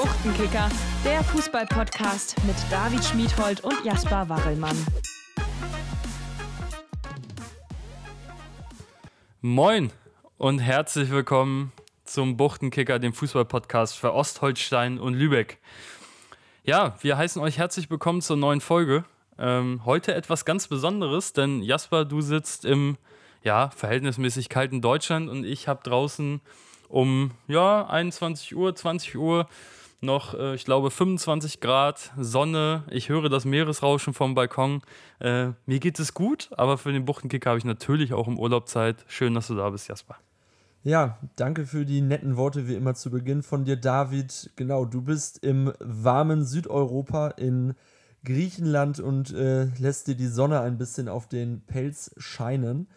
Buchtenkicker, der Fußball-Podcast mit David Schmiedhold und Jasper Warrelmann. Moin und herzlich willkommen zum Buchtenkicker, dem Fußball-Podcast für Ostholstein und Lübeck. Ja, wir heißen euch herzlich willkommen zur neuen Folge. Ähm, heute etwas ganz Besonderes, denn Jasper, du sitzt im ja, verhältnismäßig kalten Deutschland und ich habe draußen um ja, 21 Uhr, 20 Uhr noch, äh, ich glaube, 25 Grad, Sonne. Ich höre das Meeresrauschen vom Balkon. Äh, mir geht es gut, aber für den Buchtenkicker habe ich natürlich auch im Urlaub Zeit. Schön, dass du da bist, Jasper. Ja, danke für die netten Worte wie immer zu Beginn von dir, David. Genau, du bist im warmen Südeuropa in Griechenland und äh, lässt dir die Sonne ein bisschen auf den Pelz scheinen.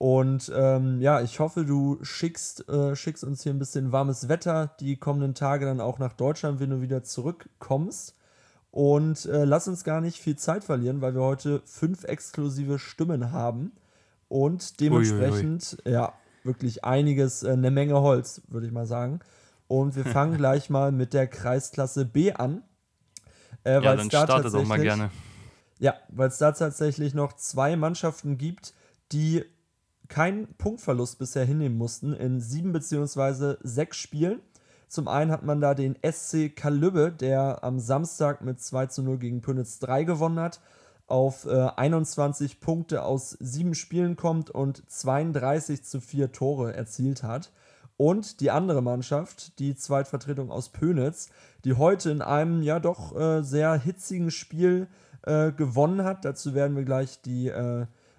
Und ähm, ja, ich hoffe, du schickst, äh, schickst uns hier ein bisschen warmes Wetter die kommenden Tage dann auch nach Deutschland, wenn du wieder zurückkommst. Und äh, lass uns gar nicht viel Zeit verlieren, weil wir heute fünf exklusive Stimmen haben. Und dementsprechend, ui, ui, ui. ja, wirklich einiges, äh, eine Menge Holz, würde ich mal sagen. Und wir fangen gleich mal mit der Kreisklasse B an. Äh, ja, dann da starte doch mal gerne. Ja, weil es da tatsächlich noch zwei Mannschaften gibt, die keinen Punktverlust bisher hinnehmen mussten in sieben beziehungsweise sechs Spielen. Zum einen hat man da den SC Kalübbe, der am Samstag mit 2 zu 0 gegen Pönitz 3 gewonnen hat, auf äh, 21 Punkte aus sieben Spielen kommt und 32 zu 4 Tore erzielt hat. Und die andere Mannschaft, die Zweitvertretung aus Pönitz, die heute in einem ja doch äh, sehr hitzigen Spiel äh, gewonnen hat. Dazu werden wir gleich die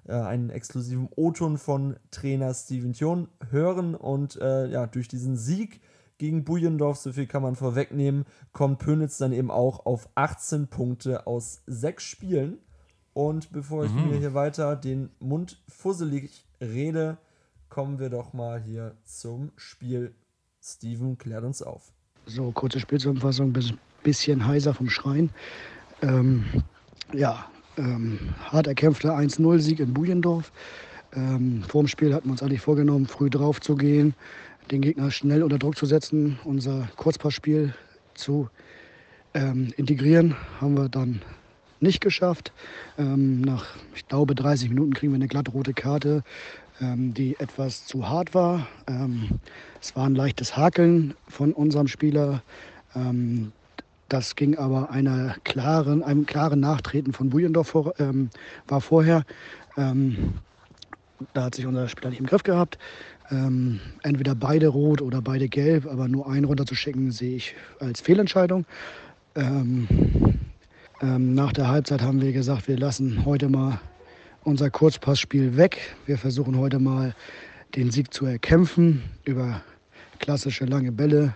äh, einen exklusiven O-Ton von Trainer Steven Thion hören. Und äh, ja, durch diesen Sieg gegen Bujendorf, so viel kann man vorwegnehmen, kommt Pönitz dann eben auch auf 18 Punkte aus sechs Spielen. Und bevor ich mhm. mir hier weiter den Mund fusselig rede, kommen wir doch mal hier zum Spiel. Steven klärt uns auf. So, kurze Spielzusammenfassung, bisschen heiser vom Schrein. Ähm, ja, ähm, hart erkämpfter 1-0-Sieg in Bujendorf. Ähm, vor dem Spiel hatten wir uns eigentlich vorgenommen, früh drauf zu gehen, den Gegner schnell unter Druck zu setzen, unser Kurzpassspiel zu ähm, integrieren. Haben wir dann nicht geschafft. Ähm, nach, ich glaube, 30 Minuten kriegen wir eine glattrote Karte, ähm, die etwas zu hart war. Ähm, es war ein leichtes Hakeln von unserem Spieler. Ähm, das ging aber einer klaren, einem klaren Nachtreten von Bujendorf vor, ähm, war vorher. Ähm, da hat sich unser Spieler nicht im Griff gehabt. Ähm, entweder beide rot oder beide gelb, aber nur einen runterzuschicken sehe ich als Fehlentscheidung. Ähm, ähm, nach der Halbzeit haben wir gesagt, wir lassen heute mal unser Kurzpassspiel weg. Wir versuchen heute mal den Sieg zu erkämpfen über klassische lange Bälle.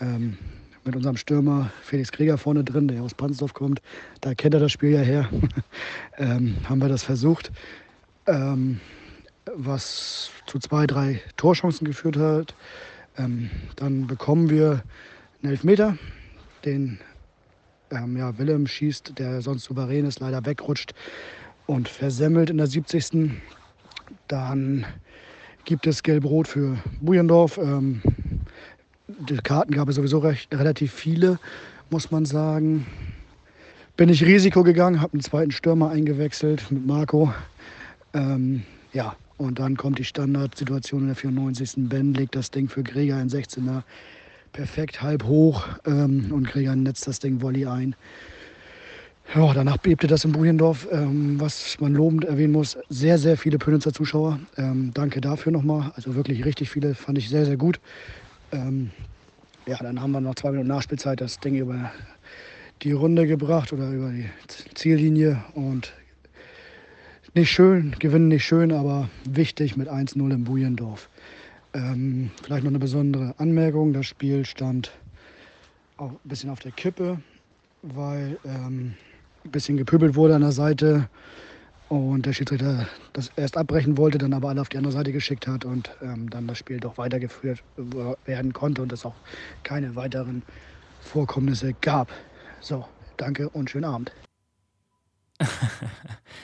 Ähm, mit unserem Stürmer Felix Krieger vorne drin, der aus Pansdorf kommt. Da kennt er das Spiel ja her. ähm, haben wir das versucht. Ähm, was zu zwei, drei Torchancen geführt hat. Ähm, dann bekommen wir einen Elfmeter, den ähm, ja, Willem schießt, der sonst souverän ist, leider wegrutscht und versemmelt in der 70. Dann gibt es Gelb-Rot für Bujendorf. Ähm, die Karten gab es sowieso recht, relativ viele, muss man sagen. Bin ich Risiko gegangen, habe einen zweiten Stürmer eingewechselt mit Marco. Ähm, ja, und dann kommt die Standardsituation in der 94. Ben legt das Ding für Gregor in 16er perfekt halb hoch ähm, und Gregor netzt das Ding Volley ein. Ja, danach bebte das in Bujendorf, ähm, was man lobend erwähnen muss. Sehr, sehr viele Pönitzer Zuschauer. Ähm, danke dafür nochmal. Also wirklich richtig viele, fand ich sehr, sehr gut. Ähm, ja, dann haben wir noch zwei Minuten Nachspielzeit das Ding über die Runde gebracht oder über die Ziellinie und nicht schön, gewinnen nicht schön, aber wichtig mit 1-0 im Bujendorf. Ähm, vielleicht noch eine besondere Anmerkung, das Spiel stand auch ein bisschen auf der Kippe, weil ähm, ein bisschen gepöbelt wurde an der Seite und der Schiedsrichter das erst abbrechen wollte, dann aber alle auf die andere Seite geschickt hat und ähm, dann das Spiel doch weitergeführt werden konnte und es auch keine weiteren Vorkommnisse gab. So, danke und schönen Abend.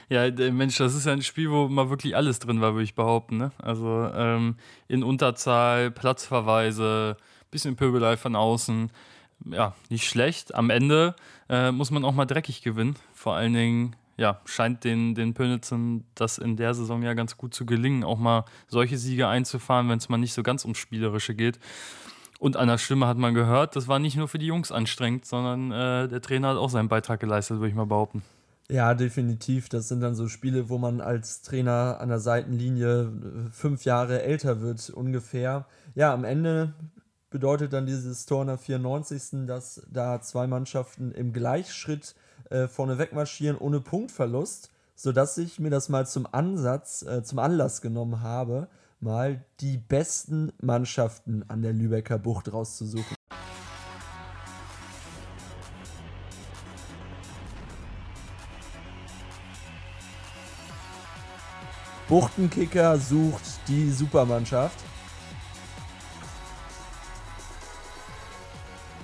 ja, Mensch, das ist ja ein Spiel, wo mal wirklich alles drin war, würde ich behaupten. Ne? Also ähm, in Unterzahl, Platzverweise, bisschen Pöbelei von außen. ja, nicht schlecht. Am Ende äh, muss man auch mal dreckig gewinnen. Vor allen Dingen ja, scheint den, den Pönitzen das in der Saison ja ganz gut zu gelingen, auch mal solche Siege einzufahren, wenn es mal nicht so ganz ums Spielerische geht. Und an der Stimme hat man gehört, das war nicht nur für die Jungs anstrengend, sondern äh, der Trainer hat auch seinen Beitrag geleistet, würde ich mal behaupten. Ja, definitiv. Das sind dann so Spiele, wo man als Trainer an der Seitenlinie äh, fünf Jahre älter wird, ungefähr. Ja, am Ende bedeutet dann dieses Tor der 94. dass da zwei Mannschaften im Gleichschritt äh, vorne wegmarschieren ohne Punktverlust, sodass ich mir das mal zum Ansatz, äh, zum Anlass genommen habe, mal die besten Mannschaften an der Lübecker Bucht rauszusuchen. Buchtenkicker sucht die Supermannschaft.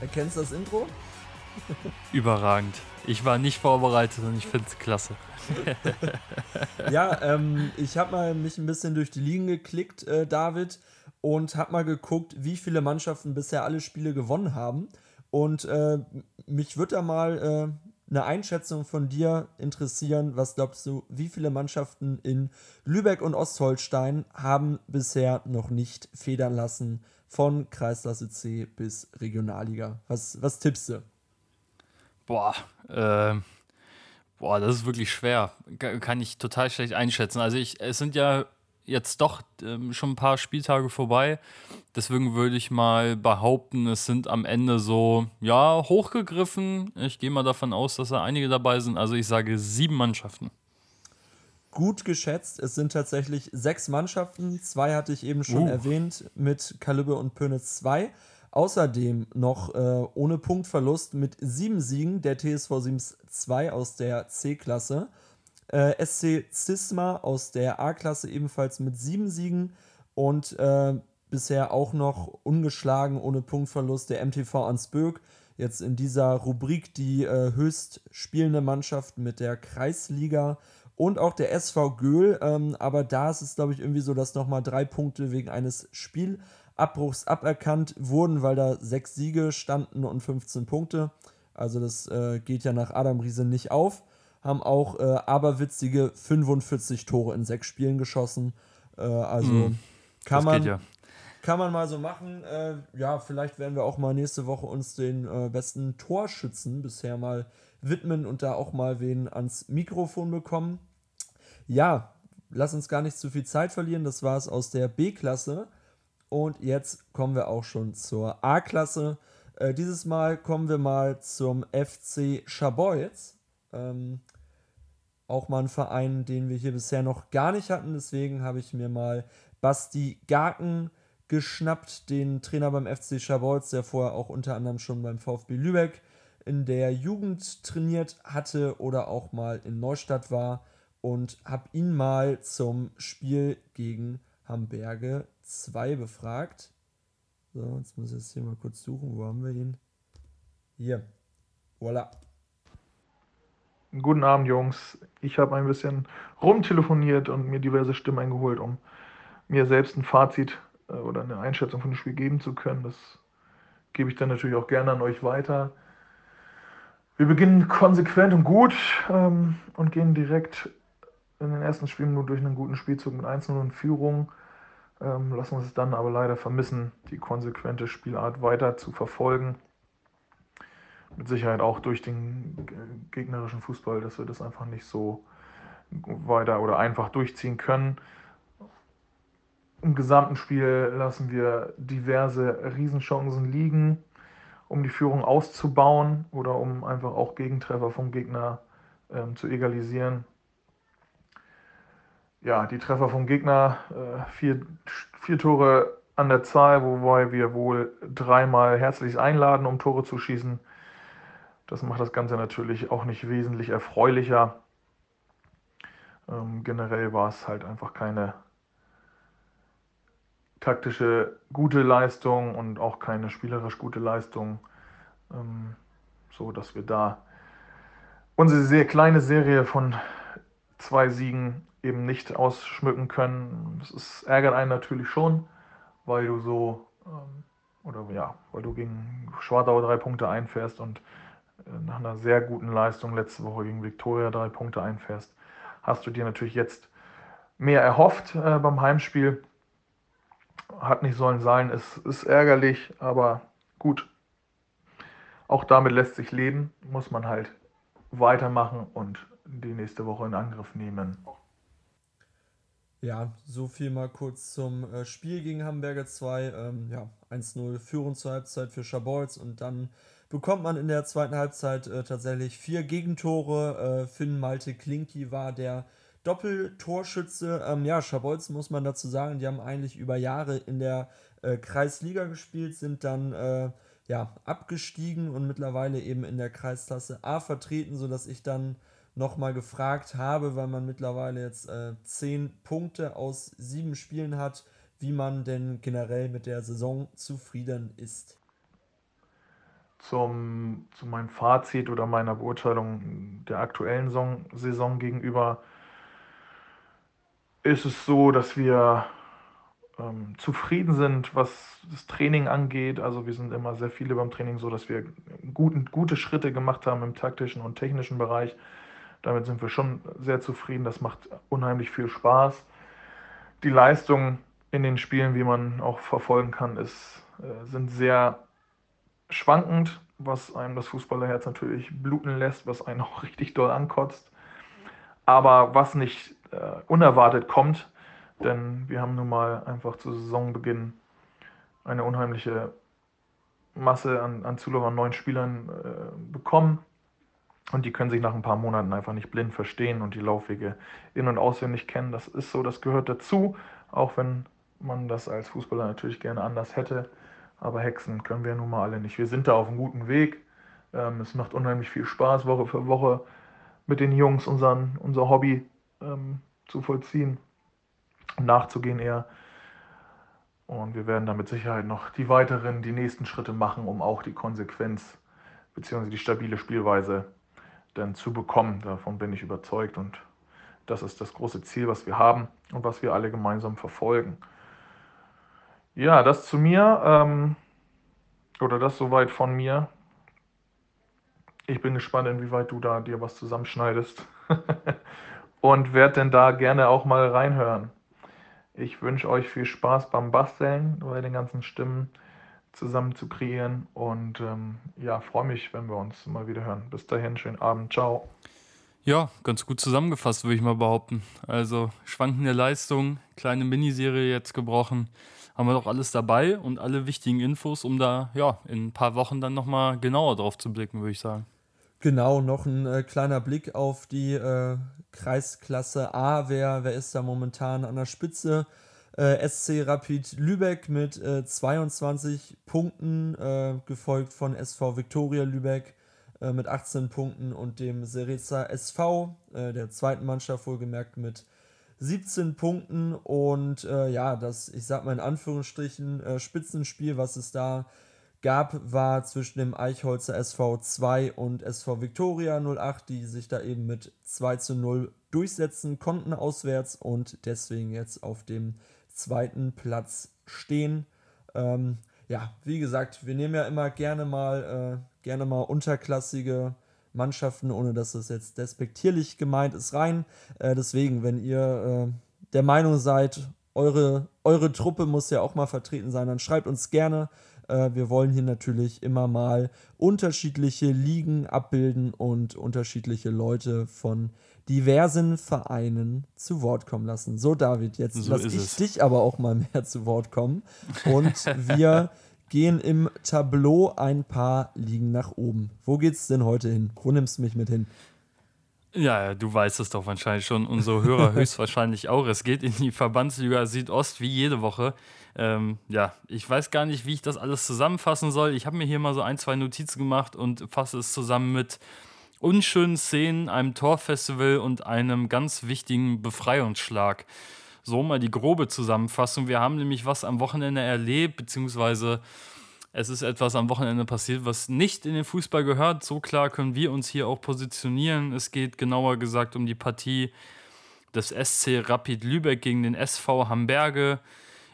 Erkennst du das Intro? Überragend. Ich war nicht vorbereitet und ich finde es klasse. ja, ähm, ich habe mal mich ein bisschen durch die Ligen geklickt, äh, David, und habe mal geguckt, wie viele Mannschaften bisher alle Spiele gewonnen haben. Und äh, mich würde da mal äh, eine Einschätzung von dir interessieren. Was glaubst du, wie viele Mannschaften in Lübeck und Ostholstein haben bisher noch nicht federn lassen von Kreisklasse C bis Regionalliga? Was, was tippst du? Boah, äh, boah, das ist wirklich schwer. Kann ich total schlecht einschätzen. Also ich, es sind ja jetzt doch ähm, schon ein paar Spieltage vorbei. Deswegen würde ich mal behaupten, es sind am Ende so, ja, hochgegriffen. Ich gehe mal davon aus, dass da einige dabei sind. Also ich sage sieben Mannschaften. Gut geschätzt. Es sind tatsächlich sechs Mannschaften. Zwei hatte ich eben schon uh. erwähnt mit Kalibbe und Pönitz 2. Außerdem noch äh, ohne Punktverlust mit sieben Siegen der TSV Sims 2 aus der C-Klasse. Äh, SC Cisma aus der A-Klasse ebenfalls mit sieben Siegen und äh, bisher auch noch ungeschlagen ohne Punktverlust der MTV Ansböck. Jetzt in dieser Rubrik die äh, höchst spielende Mannschaft mit der Kreisliga und auch der SV Göhl. Ähm, aber da ist es, glaube ich, irgendwie so, dass nochmal drei Punkte wegen eines Spiel Abbruchs aberkannt wurden, weil da sechs Siege standen und 15 Punkte. Also das äh, geht ja nach Adam Riese nicht auf. Haben auch äh, aberwitzige 45 Tore in sechs Spielen geschossen. Äh, also mm, kann, man, ja. kann man mal so machen. Äh, ja, vielleicht werden wir auch mal nächste Woche uns den äh, besten Torschützen bisher mal widmen und da auch mal wen ans Mikrofon bekommen. Ja, lass uns gar nicht zu viel Zeit verlieren. Das war es aus der B-Klasse. Und jetzt kommen wir auch schon zur A-Klasse. Äh, dieses Mal kommen wir mal zum FC Scharbeutz. Ähm, auch mal ein Verein, den wir hier bisher noch gar nicht hatten. Deswegen habe ich mir mal Basti Garken geschnappt, den Trainer beim FC Scharbeutz, der vorher auch unter anderem schon beim VfB Lübeck in der Jugend trainiert hatte oder auch mal in Neustadt war und habe ihn mal zum Spiel gegen Hamburge 2 befragt. So, jetzt muss ich jetzt hier mal kurz suchen. Wo haben wir ihn? Hier. Voila. Guten Abend, Jungs. Ich habe ein bisschen rumtelefoniert und mir diverse Stimmen eingeholt, um mir selbst ein Fazit äh, oder eine Einschätzung von dem Spiel geben zu können. Das gebe ich dann natürlich auch gerne an euch weiter. Wir beginnen konsequent und gut ähm, und gehen direkt in den ersten Spielen nur durch einen guten Spielzug mit 1-0 in Führung. Ähm, lassen uns es dann aber leider vermissen, die konsequente Spielart weiter zu verfolgen. Mit Sicherheit auch durch den gegnerischen Fußball, dass wir das einfach nicht so weiter oder einfach durchziehen können. Im gesamten Spiel lassen wir diverse Riesenchancen liegen, um die Führung auszubauen oder um einfach auch Gegentreffer vom Gegner ähm, zu egalisieren ja, die Treffer vom Gegner, äh, vier, vier Tore an der Zahl, wobei wir wohl dreimal herzlich einladen, um Tore zu schießen. Das macht das Ganze natürlich auch nicht wesentlich erfreulicher. Ähm, generell war es halt einfach keine taktische gute Leistung und auch keine spielerisch gute Leistung, ähm, so dass wir da unsere sehr kleine Serie von zwei Siegen eben nicht ausschmücken können. Das ist, ärgert einen natürlich schon, weil du so ähm, oder ja, weil du gegen Schwartau drei Punkte einfährst und äh, nach einer sehr guten Leistung letzte Woche gegen Viktoria drei Punkte einfährst, hast du dir natürlich jetzt mehr erhofft äh, beim Heimspiel. Hat nicht sollen sein, ist, ist ärgerlich, aber gut. Auch damit lässt sich leben, muss man halt weitermachen und die nächste Woche in Angriff nehmen. Ja, so viel mal kurz zum äh, Spiel gegen Hamburger 2. Ähm, ja, 1-0 Führung zur Halbzeit für Schabolz und dann bekommt man in der zweiten Halbzeit äh, tatsächlich vier Gegentore. Äh, Finn Malte Klinki war der Doppeltorschütze. Ähm, ja, Schabolz muss man dazu sagen, die haben eigentlich über Jahre in der äh, Kreisliga gespielt, sind dann äh, ja, abgestiegen und mittlerweile eben in der Kreisklasse A vertreten, sodass ich dann nochmal gefragt habe, weil man mittlerweile jetzt äh, zehn Punkte aus sieben Spielen hat, wie man denn generell mit der Saison zufrieden ist. Zum, zu meinem Fazit oder meiner Beurteilung der aktuellen Saison, Saison gegenüber ist es so, dass wir ähm, zufrieden sind, was das Training angeht. Also wir sind immer sehr viele beim Training so, dass wir guten, gute Schritte gemacht haben im taktischen und technischen Bereich. Damit sind wir schon sehr zufrieden. Das macht unheimlich viel Spaß. Die Leistungen in den Spielen, wie man auch verfolgen kann, ist, äh, sind sehr schwankend, was einem das Fußballerherz natürlich bluten lässt, was einen auch richtig doll ankotzt. Aber was nicht äh, unerwartet kommt, denn wir haben nun mal einfach zu Saisonbeginn eine unheimliche Masse an, an Zulauf an neuen Spielern äh, bekommen. Und die können sich nach ein paar Monaten einfach nicht blind verstehen und die Laufwege in- und auswendig kennen. Das ist so, das gehört dazu, auch wenn man das als Fußballer natürlich gerne anders hätte. Aber Hexen können wir nun mal alle nicht. Wir sind da auf einem guten Weg. Ähm, es macht unheimlich viel Spaß, Woche für Woche mit den Jungs unseren, unser Hobby ähm, zu vollziehen, nachzugehen eher. Und wir werden da mit Sicherheit noch die weiteren, die nächsten Schritte machen, um auch die Konsequenz bzw. die stabile Spielweise dann zu bekommen. Davon bin ich überzeugt und das ist das große Ziel, was wir haben und was wir alle gemeinsam verfolgen. Ja, das zu mir ähm, oder das soweit von mir. Ich bin gespannt, inwieweit du da dir was zusammenschneidest und werde denn da gerne auch mal reinhören. Ich wünsche euch viel Spaß beim Basteln bei den ganzen Stimmen zusammen zu kreieren. Und ähm, ja, freue mich, wenn wir uns mal wieder hören. Bis dahin, schönen Abend. Ciao. Ja, ganz gut zusammengefasst, würde ich mal behaupten. Also schwankende Leistung, kleine Miniserie jetzt gebrochen. Haben wir doch alles dabei und alle wichtigen Infos, um da ja in ein paar Wochen dann nochmal genauer drauf zu blicken, würde ich sagen. Genau, noch ein äh, kleiner Blick auf die äh, Kreisklasse A. Wer, wer ist da momentan an der Spitze? Äh, SC Rapid Lübeck mit äh, 22 Punkten, äh, gefolgt von SV Viktoria Lübeck äh, mit 18 Punkten und dem Sereza SV, äh, der zweiten Mannschaft wohlgemerkt, mit 17 Punkten. Und äh, ja, das, ich sag mal in Anführungsstrichen, Spitzenspiel, was es da gab, war zwischen dem Eichholzer SV 2 und SV Viktoria 08, die sich da eben mit 2 zu 0 durchsetzen konnten auswärts und deswegen jetzt auf dem zweiten Platz stehen. Ähm, ja, wie gesagt, wir nehmen ja immer gerne mal, äh, gerne mal unterklassige Mannschaften, ohne dass das jetzt despektierlich gemeint ist, rein. Äh, deswegen, wenn ihr äh, der Meinung seid, eure, eure Truppe muss ja auch mal vertreten sein, dann schreibt uns gerne. Äh, wir wollen hier natürlich immer mal unterschiedliche Ligen abbilden und unterschiedliche Leute von diversen Vereinen zu Wort kommen lassen. So, David, jetzt so lasse ich es. dich aber auch mal mehr zu Wort kommen. Und wir gehen im Tableau ein paar Ligen nach oben. Wo geht's denn heute hin? Wo nimmst du mich mit hin? Ja, du weißt es doch wahrscheinlich schon, unsere Hörer höchstwahrscheinlich auch. Es geht in die Verbandsliga Südost wie jede Woche. Ähm, ja, ich weiß gar nicht, wie ich das alles zusammenfassen soll. Ich habe mir hier mal so ein, zwei Notizen gemacht und fasse es zusammen mit unschönen Szenen, einem Torfestival und einem ganz wichtigen Befreiungsschlag. So mal die grobe Zusammenfassung. Wir haben nämlich was am Wochenende erlebt, beziehungsweise es ist etwas am Wochenende passiert, was nicht in den Fußball gehört. So klar können wir uns hier auch positionieren. Es geht genauer gesagt um die Partie des SC Rapid Lübeck gegen den SV Hamburge.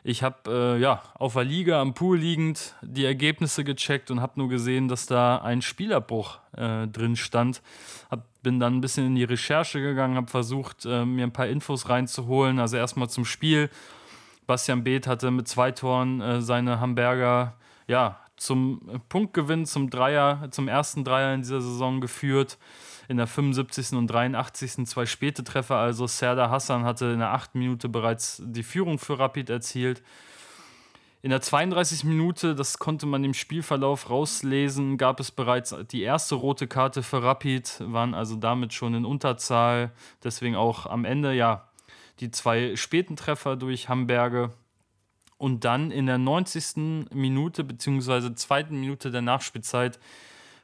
Ich habe äh, ja, auf der Liga am Pool liegend die Ergebnisse gecheckt und habe nur gesehen, dass da ein Spielerbruch äh, drin stand. Hab, bin dann ein bisschen in die Recherche gegangen, habe versucht, äh, mir ein paar Infos reinzuholen. Also erstmal zum Spiel. Bastian Beeth hatte mit zwei Toren äh, seine Hamburger ja, zum Punktgewinn, zum Dreier, zum ersten Dreier in dieser Saison geführt in der 75. und 83. zwei späte Treffer. Also Serdar Hassan hatte in der 8. Minute bereits die Führung für Rapid erzielt. In der 32. Minute, das konnte man im Spielverlauf rauslesen, gab es bereits die erste rote Karte für Rapid, waren also damit schon in Unterzahl. Deswegen auch am Ende ja die zwei späten Treffer durch Hamburger. Und dann in der 90. Minute bzw. zweiten Minute der Nachspielzeit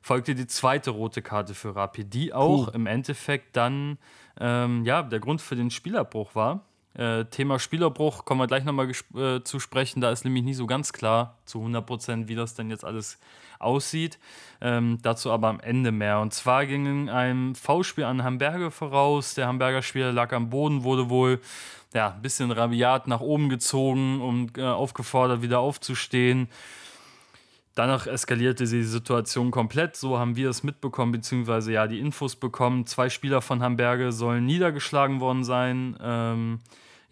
folgte die zweite rote Karte für Rapid, die auch Puh. im Endeffekt dann ähm, ja, der Grund für den Spielerbruch war. Äh, Thema Spielerbruch kommen wir gleich nochmal äh, zu sprechen. Da ist nämlich nicht so ganz klar zu 100 Prozent, wie das denn jetzt alles aussieht. Ähm, dazu aber am Ende mehr. Und zwar ging ein V-Spiel an Hamburger voraus. Der Hamburger Spieler lag am Boden, wurde wohl ja, ein bisschen rabiat nach oben gezogen und äh, aufgefordert, wieder aufzustehen. Danach eskalierte die Situation komplett. So haben wir es mitbekommen, beziehungsweise ja die Infos bekommen. Zwei Spieler von Hamburge sollen niedergeschlagen worden sein. Ähm,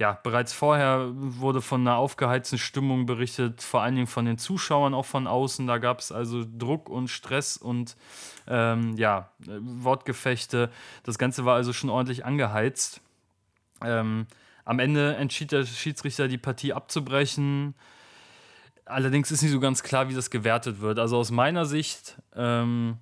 ja, bereits vorher wurde von einer aufgeheizten Stimmung berichtet, vor allen Dingen von den Zuschauern, auch von außen. Da gab es also Druck und Stress und ähm, ja, Wortgefechte. Das Ganze war also schon ordentlich angeheizt. Ähm, am Ende entschied der Schiedsrichter, die Partie abzubrechen. Allerdings ist nicht so ganz klar, wie das gewertet wird. Also aus meiner Sicht, ähm,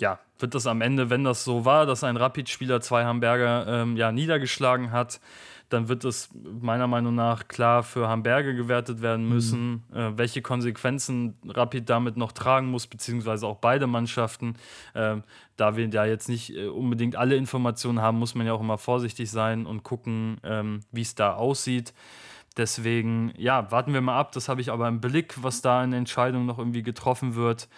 ja, wird das am Ende, wenn das so war, dass ein Rapid-Spieler zwei Hamburger ähm, ja, niedergeschlagen hat, dann wird es meiner Meinung nach klar für Hamburger gewertet werden mhm. müssen, mhm. äh, welche Konsequenzen Rapid damit noch tragen muss, beziehungsweise auch beide Mannschaften. Äh, da wir ja jetzt nicht äh, unbedingt alle Informationen haben, muss man ja auch immer vorsichtig sein und gucken, ähm, wie es da aussieht. Deswegen, ja, warten wir mal ab. Das habe ich aber im Blick, was da in Entscheidung noch irgendwie getroffen wird.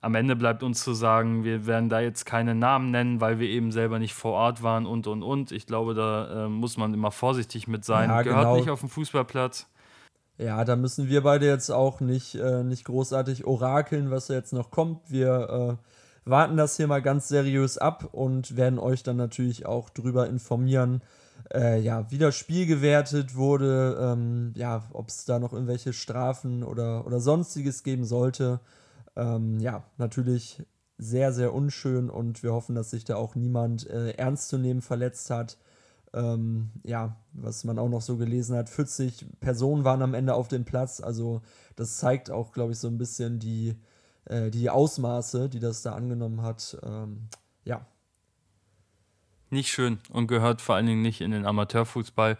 Am Ende bleibt uns zu sagen, wir werden da jetzt keine Namen nennen, weil wir eben selber nicht vor Ort waren und und und. Ich glaube, da äh, muss man immer vorsichtig mit sein. Ja, Gehört genau. nicht auf dem Fußballplatz. Ja, da müssen wir beide jetzt auch nicht, äh, nicht großartig orakeln, was da jetzt noch kommt. Wir äh, warten das hier mal ganz seriös ab und werden euch dann natürlich auch drüber informieren, äh, ja, wie das Spiel gewertet wurde, ähm, ja, ob es da noch irgendwelche Strafen oder, oder sonstiges geben sollte. Ähm, ja, natürlich sehr, sehr unschön und wir hoffen, dass sich da auch niemand äh, ernst zu nehmen verletzt hat. Ähm, ja, was man auch noch so gelesen hat, 40 Personen waren am Ende auf dem Platz, also das zeigt auch, glaube ich, so ein bisschen die, äh, die Ausmaße, die das da angenommen hat. Ähm, ja, nicht schön und gehört vor allen Dingen nicht in den Amateurfußball.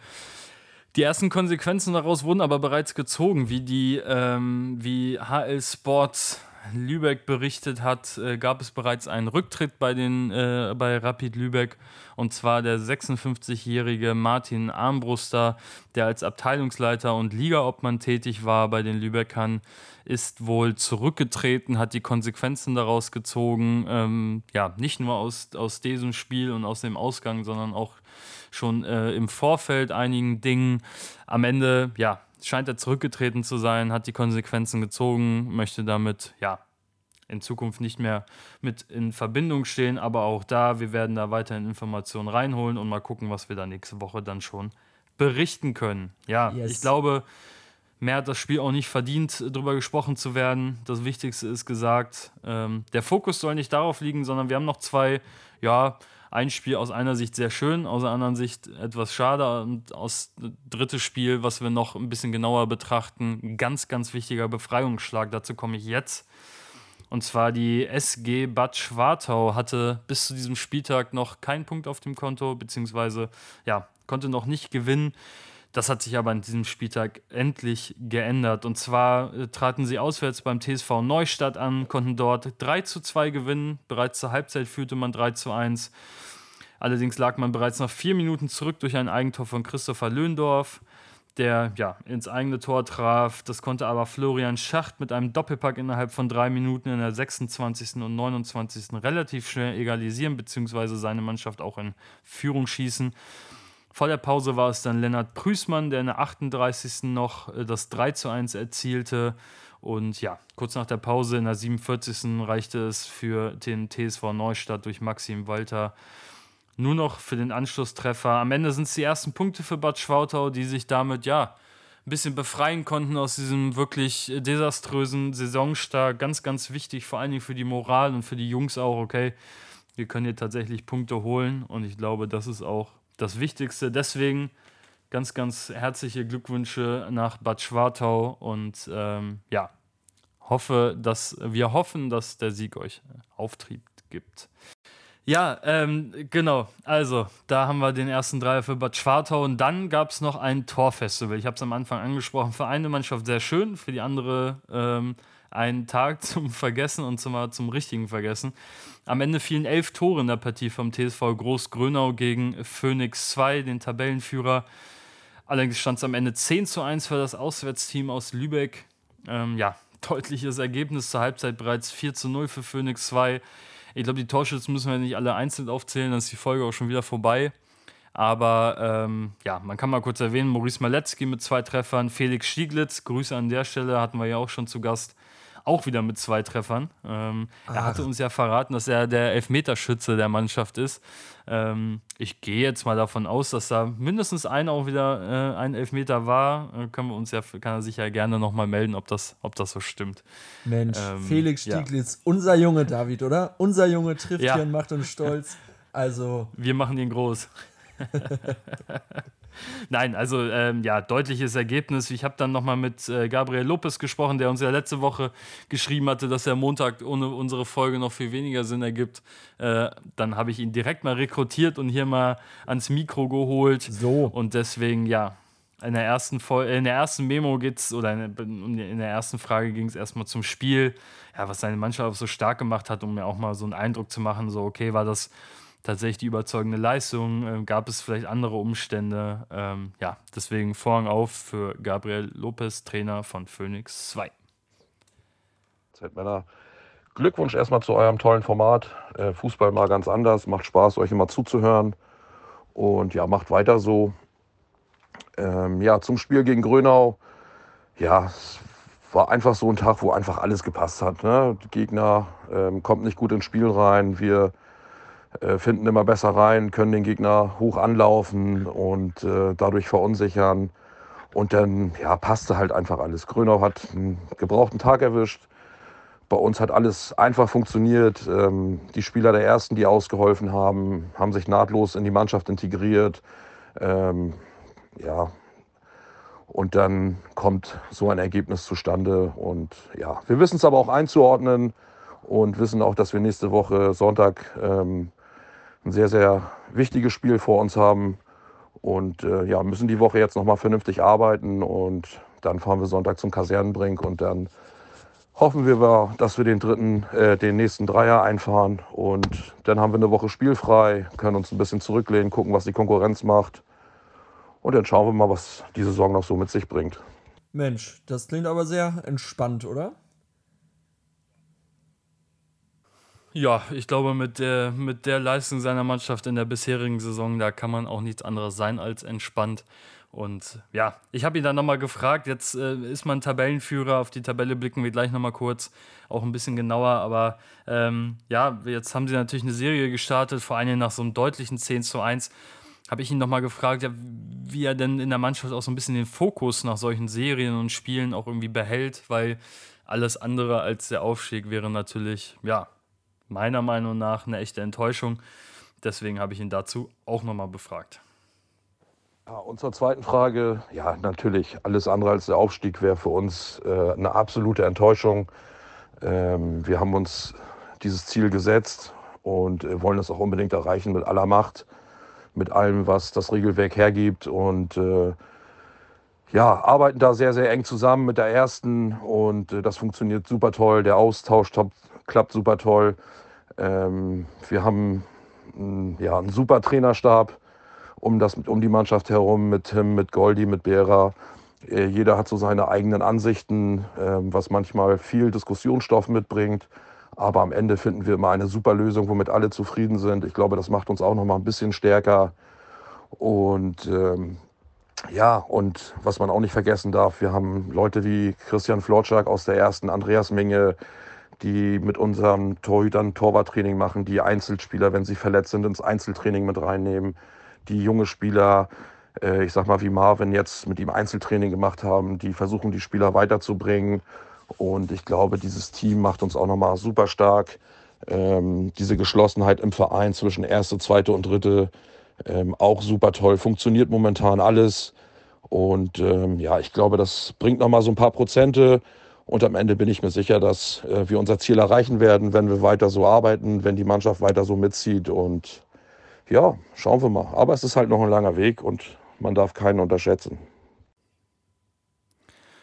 Die ersten Konsequenzen daraus wurden aber bereits gezogen, wie die ähm, wie HL Sports Lübeck berichtet hat, äh, gab es bereits einen Rücktritt bei, den, äh, bei Rapid Lübeck. Und zwar der 56-jährige Martin Armbruster, der als Abteilungsleiter und Ligaobmann tätig war bei den Lübeckern, ist wohl zurückgetreten, hat die Konsequenzen daraus gezogen. Ähm, ja, nicht nur aus, aus diesem Spiel und aus dem Ausgang, sondern auch schon äh, im Vorfeld einigen Dingen. Am Ende, ja, scheint er zurückgetreten zu sein, hat die Konsequenzen gezogen, möchte damit, ja, in Zukunft nicht mehr mit in Verbindung stehen. Aber auch da, wir werden da weiterhin Informationen reinholen und mal gucken, was wir da nächste Woche dann schon berichten können. Ja, yes. ich glaube, mehr hat das Spiel auch nicht verdient, darüber gesprochen zu werden. Das Wichtigste ist gesagt. Ähm, der Fokus soll nicht darauf liegen, sondern wir haben noch zwei, ja, ein Spiel aus einer Sicht sehr schön, aus der anderen Sicht etwas schade und aus drittes Spiel, was wir noch ein bisschen genauer betrachten, ganz, ganz wichtiger Befreiungsschlag. Dazu komme ich jetzt. Und zwar die SG Bad Schwartau hatte bis zu diesem Spieltag noch keinen Punkt auf dem Konto, beziehungsweise ja, konnte noch nicht gewinnen. Das hat sich aber an diesem Spieltag endlich geändert. Und zwar äh, traten sie auswärts beim TSV Neustadt an, konnten dort 3 zu 2 gewinnen. Bereits zur Halbzeit führte man 3 zu 1. Allerdings lag man bereits nach vier Minuten zurück durch ein Eigentor von Christopher Löhndorf, der ja ins eigene Tor traf. Das konnte aber Florian Schacht mit einem Doppelpack innerhalb von drei Minuten in der 26. und 29. relativ schnell egalisieren, beziehungsweise seine Mannschaft auch in Führung schießen. Vor der Pause war es dann Lennart Prüßmann, der in der 38. noch äh, das 3 zu 1 erzielte. Und ja, kurz nach der Pause in der 47. reichte es für den TSV Neustadt durch Maxim Walter nur noch für den Anschlusstreffer. Am Ende sind es die ersten Punkte für Bad Schwartau, die sich damit ja ein bisschen befreien konnten aus diesem wirklich desaströsen Saisonstart. Ganz, ganz wichtig, vor allen Dingen für die Moral und für die Jungs auch, okay, wir können hier tatsächlich Punkte holen und ich glaube, das ist auch das Wichtigste. Deswegen ganz, ganz herzliche Glückwünsche nach Bad Schwartau und ähm, ja, hoffe, dass wir hoffen, dass der Sieg euch Auftrieb gibt. Ja, ähm, genau. Also, da haben wir den ersten Dreier für Bad Schwartau und dann gab es noch ein Torfestival. Ich habe es am Anfang angesprochen. Für eine Mannschaft sehr schön, für die andere ähm, ein Tag zum Vergessen und zum, zum richtigen Vergessen. Am Ende fielen elf Tore in der Partie vom TSV Groß-Grönau gegen Phoenix 2, den Tabellenführer. Allerdings stand es am Ende 10 zu 1 für das Auswärtsteam aus Lübeck. Ähm, ja, deutliches Ergebnis zur Halbzeit bereits 4 zu 0 für Phoenix 2. Ich glaube, die Torschützen müssen wir nicht alle einzeln aufzählen, dann ist die Folge auch schon wieder vorbei. Aber ähm, ja, man kann mal kurz erwähnen, Maurice Maletzki mit zwei Treffern, Felix Stieglitz, Grüße an der Stelle, hatten wir ja auch schon zu Gast, auch wieder mit zwei Treffern. Ähm, er hatte uns ja verraten, dass er der Elfmeterschütze der Mannschaft ist. Ähm, ich gehe jetzt mal davon aus, dass da mindestens einer auch wieder äh, ein Elfmeter war. Äh, können wir uns ja, kann er sich ja gerne nochmal melden, ob das, ob das so stimmt. Mensch, ähm, Felix Stieglitz, ja. unser Junge David, oder? Unser Junge trifft ja. hier und macht uns stolz. Also. Wir machen ihn groß. Nein, also ähm, ja, deutliches Ergebnis. Ich habe dann nochmal mit äh, Gabriel Lopez gesprochen, der uns ja letzte Woche geschrieben hatte, dass der Montag ohne unsere Folge noch viel weniger Sinn ergibt. Äh, dann habe ich ihn direkt mal rekrutiert und hier mal ans Mikro geholt. So. Und deswegen, ja, in der ersten, Vol in der ersten Memo geht's oder in, in der ersten Frage ging es erstmal zum Spiel, ja, was seine Mannschaft so stark gemacht hat, um mir auch mal so einen Eindruck zu machen, so okay, war das tatsächlich die überzeugende Leistung? Äh, gab es vielleicht andere Umstände? Ähm, ja, deswegen Vorhang auf für Gabriel Lopez, Trainer von Phoenix 2. Zeitmänner, Glückwunsch erstmal zu eurem tollen Format. Äh, Fußball mal ganz anders, macht Spaß, euch immer zuzuhören. Und ja, macht weiter so. Ähm, ja, zum Spiel gegen Grönau. Ja, es war einfach so ein Tag, wo einfach alles gepasst hat. Ne? Der Gegner ähm, kommt nicht gut ins Spiel rein. Wir finden immer besser rein, können den Gegner hoch anlaufen und äh, dadurch verunsichern. Und dann ja, passte halt einfach alles. Grönau hat einen gebrauchten Tag erwischt. Bei uns hat alles einfach funktioniert. Ähm, die Spieler der Ersten, die ausgeholfen haben, haben sich nahtlos in die Mannschaft integriert. Ähm, ja, und dann kommt so ein Ergebnis zustande. Und ja, wir wissen es aber auch einzuordnen und wissen auch, dass wir nächste Woche Sonntag ähm, ein sehr, sehr wichtiges Spiel vor uns haben und äh, ja, müssen die Woche jetzt nochmal vernünftig arbeiten und dann fahren wir Sonntag zum Kasernenbrink und dann hoffen wir, dass wir den dritten, äh, den nächsten Dreier einfahren und dann haben wir eine Woche spielfrei, können uns ein bisschen zurücklehnen, gucken, was die Konkurrenz macht und dann schauen wir mal, was die Saison noch so mit sich bringt. Mensch, das klingt aber sehr entspannt, oder? Ja, ich glaube, mit der, mit der Leistung seiner Mannschaft in der bisherigen Saison, da kann man auch nichts anderes sein als entspannt. Und ja, ich habe ihn dann nochmal gefragt. Jetzt äh, ist man Tabellenführer. Auf die Tabelle blicken wir gleich nochmal kurz, auch ein bisschen genauer. Aber ähm, ja, jetzt haben sie natürlich eine Serie gestartet, vor allem nach so einem deutlichen 10 zu 1. Habe ich ihn nochmal gefragt, ja, wie er denn in der Mannschaft auch so ein bisschen den Fokus nach solchen Serien und Spielen auch irgendwie behält, weil alles andere als der Aufstieg wäre natürlich, ja, meiner Meinung nach eine echte Enttäuschung. Deswegen habe ich ihn dazu auch nochmal befragt. Ja, und zur zweiten Frage, ja, natürlich, alles andere als der Aufstieg wäre für uns äh, eine absolute Enttäuschung. Ähm, wir haben uns dieses Ziel gesetzt und äh, wollen es auch unbedingt erreichen mit aller Macht, mit allem, was das Regelwerk hergibt. Und äh, ja, arbeiten da sehr, sehr eng zusammen mit der ersten und äh, das funktioniert super toll. Der Austausch top, klappt super toll. Ähm, wir haben mm, ja, einen super Trainerstab um, das, um die Mannschaft herum mit Tim, mit Goldi, mit Bera. Äh, jeder hat so seine eigenen Ansichten, äh, was manchmal viel Diskussionsstoff mitbringt. Aber am Ende finden wir immer eine super Lösung, womit alle zufrieden sind. Ich glaube, das macht uns auch noch mal ein bisschen stärker. Und ähm, ja, und was man auch nicht vergessen darf, wir haben Leute wie Christian Florczak aus der ersten, Andreas Menge, die mit unseren Torhütern Torwarttraining machen, die Einzelspieler, wenn sie verletzt sind, ins Einzeltraining mit reinnehmen, die junge Spieler, äh, ich sag mal wie Marvin jetzt mit ihm Einzeltraining gemacht haben, die versuchen, die Spieler weiterzubringen. Und ich glaube, dieses Team macht uns auch nochmal super stark. Ähm, diese Geschlossenheit im Verein zwischen erste, zweite und dritte ähm, auch super toll. Funktioniert momentan alles. Und ähm, ja, ich glaube, das bringt nochmal so ein paar Prozente. Und am Ende bin ich mir sicher, dass äh, wir unser Ziel erreichen werden, wenn wir weiter so arbeiten, wenn die Mannschaft weiter so mitzieht. Und ja, schauen wir mal. Aber es ist halt noch ein langer Weg und man darf keinen unterschätzen.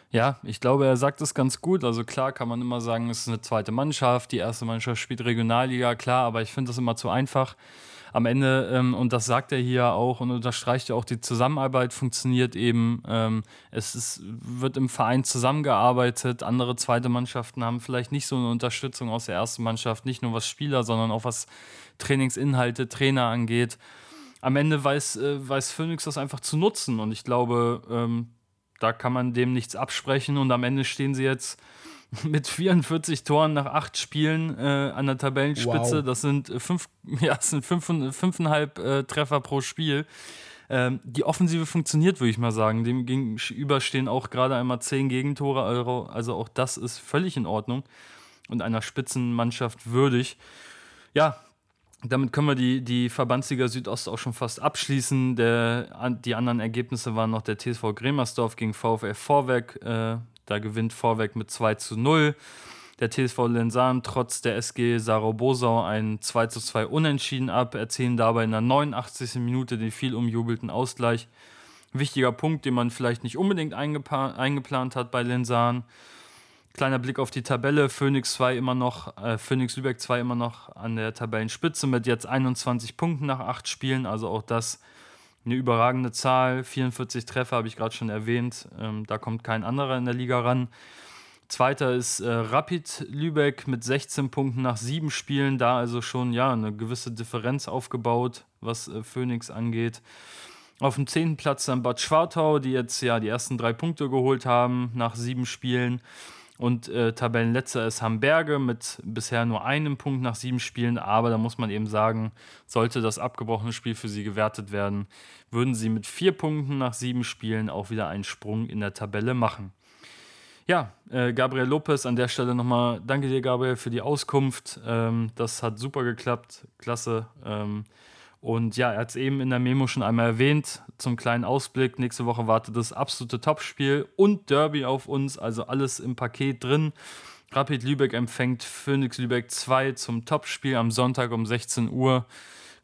Ja, ich glaube, er sagt es ganz gut. Also klar kann man immer sagen, es ist eine zweite Mannschaft, die erste Mannschaft spielt Regionalliga, klar, aber ich finde das immer zu einfach am Ende, ähm, und das sagt er hier auch und unterstreicht ja auch, die Zusammenarbeit funktioniert eben. Ähm, es ist, wird im Verein zusammengearbeitet. Andere zweite Mannschaften haben vielleicht nicht so eine Unterstützung aus der ersten Mannschaft, nicht nur was Spieler, sondern auch was Trainingsinhalte, Trainer angeht. Am Ende weiß, äh, weiß Phoenix das einfach zu nutzen und ich glaube, ähm, da kann man dem nichts absprechen und am Ende stehen sie jetzt mit 44 Toren nach acht Spielen äh, an der Tabellenspitze. Wow. Das sind fünf, ja, das sind fünf, fünfeinhalb äh, Treffer pro Spiel. Ähm, die Offensive funktioniert, würde ich mal sagen. Dem gegenüber stehen auch gerade einmal zehn Gegentore. Also auch das ist völlig in Ordnung und einer Spitzenmannschaft würdig. Ja, damit können wir die, die Verbandsliga Südost auch schon fast abschließen. Der, die anderen Ergebnisse waren noch der TSV Gremersdorf gegen VfL Vorwerk. Äh, da gewinnt Vorweg mit 2 zu 0. Der TSV Lensan trotz der SG Sarobosau ein 2 zu 2 Unentschieden ab, erzielen dabei in der 89. Minute den viel umjubelten Ausgleich. Wichtiger Punkt, den man vielleicht nicht unbedingt eingeplant hat bei Lensan. Kleiner Blick auf die Tabelle. Phoenix 2 immer noch, äh, Phoenix Lübeck 2 immer noch an der Tabellenspitze mit jetzt 21 Punkten nach 8 Spielen. Also auch das eine überragende Zahl. 44 Treffer habe ich gerade schon erwähnt. Ähm, da kommt kein anderer in der Liga ran. Zweiter ist äh, Rapid Lübeck mit 16 Punkten nach sieben Spielen. Da also schon ja eine gewisse Differenz aufgebaut, was äh, Phoenix angeht. Auf dem zehnten Platz dann Bad Schwartau, die jetzt ja die ersten drei Punkte geholt haben nach sieben Spielen. Und äh, Tabellenletzter ist Hamburge mit bisher nur einem Punkt nach sieben Spielen. Aber da muss man eben sagen, sollte das abgebrochene Spiel für sie gewertet werden, würden sie mit vier Punkten nach sieben Spielen auch wieder einen Sprung in der Tabelle machen. Ja, äh, Gabriel Lopez, an der Stelle nochmal danke dir, Gabriel, für die Auskunft. Ähm, das hat super geklappt, klasse. Ähm, und ja, er hat es eben in der Memo schon einmal erwähnt. Zum kleinen Ausblick: nächste Woche wartet das absolute Topspiel und Derby auf uns, also alles im Paket drin. Rapid Lübeck empfängt Phoenix Lübeck 2 zum Topspiel am Sonntag um 16 Uhr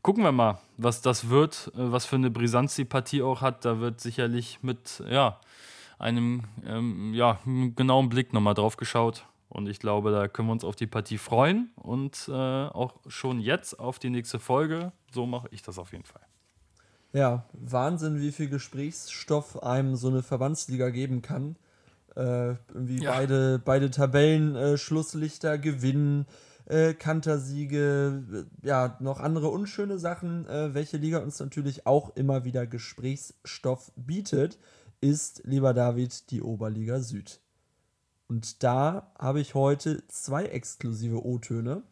gucken wir mal, was das wird, äh, was für eine Brisanz die Partie auch hat. Da wird sicherlich mit ja, einem ähm, ja, genauen Blick nochmal drauf geschaut. Und ich glaube, da können wir uns auf die Partie freuen und äh, auch schon jetzt auf die nächste Folge. So mache ich das auf jeden Fall. Ja, Wahnsinn, wie viel Gesprächsstoff einem so eine Verbandsliga geben kann. Äh, irgendwie ja. beide, beide Tabellen äh, Schlusslichter gewinnen äh, Kantersiege, äh, ja, noch andere unschöne Sachen, äh, welche Liga uns natürlich auch immer wieder Gesprächsstoff bietet, ist, lieber David, die Oberliga Süd. Und da habe ich heute zwei exklusive O-Töne,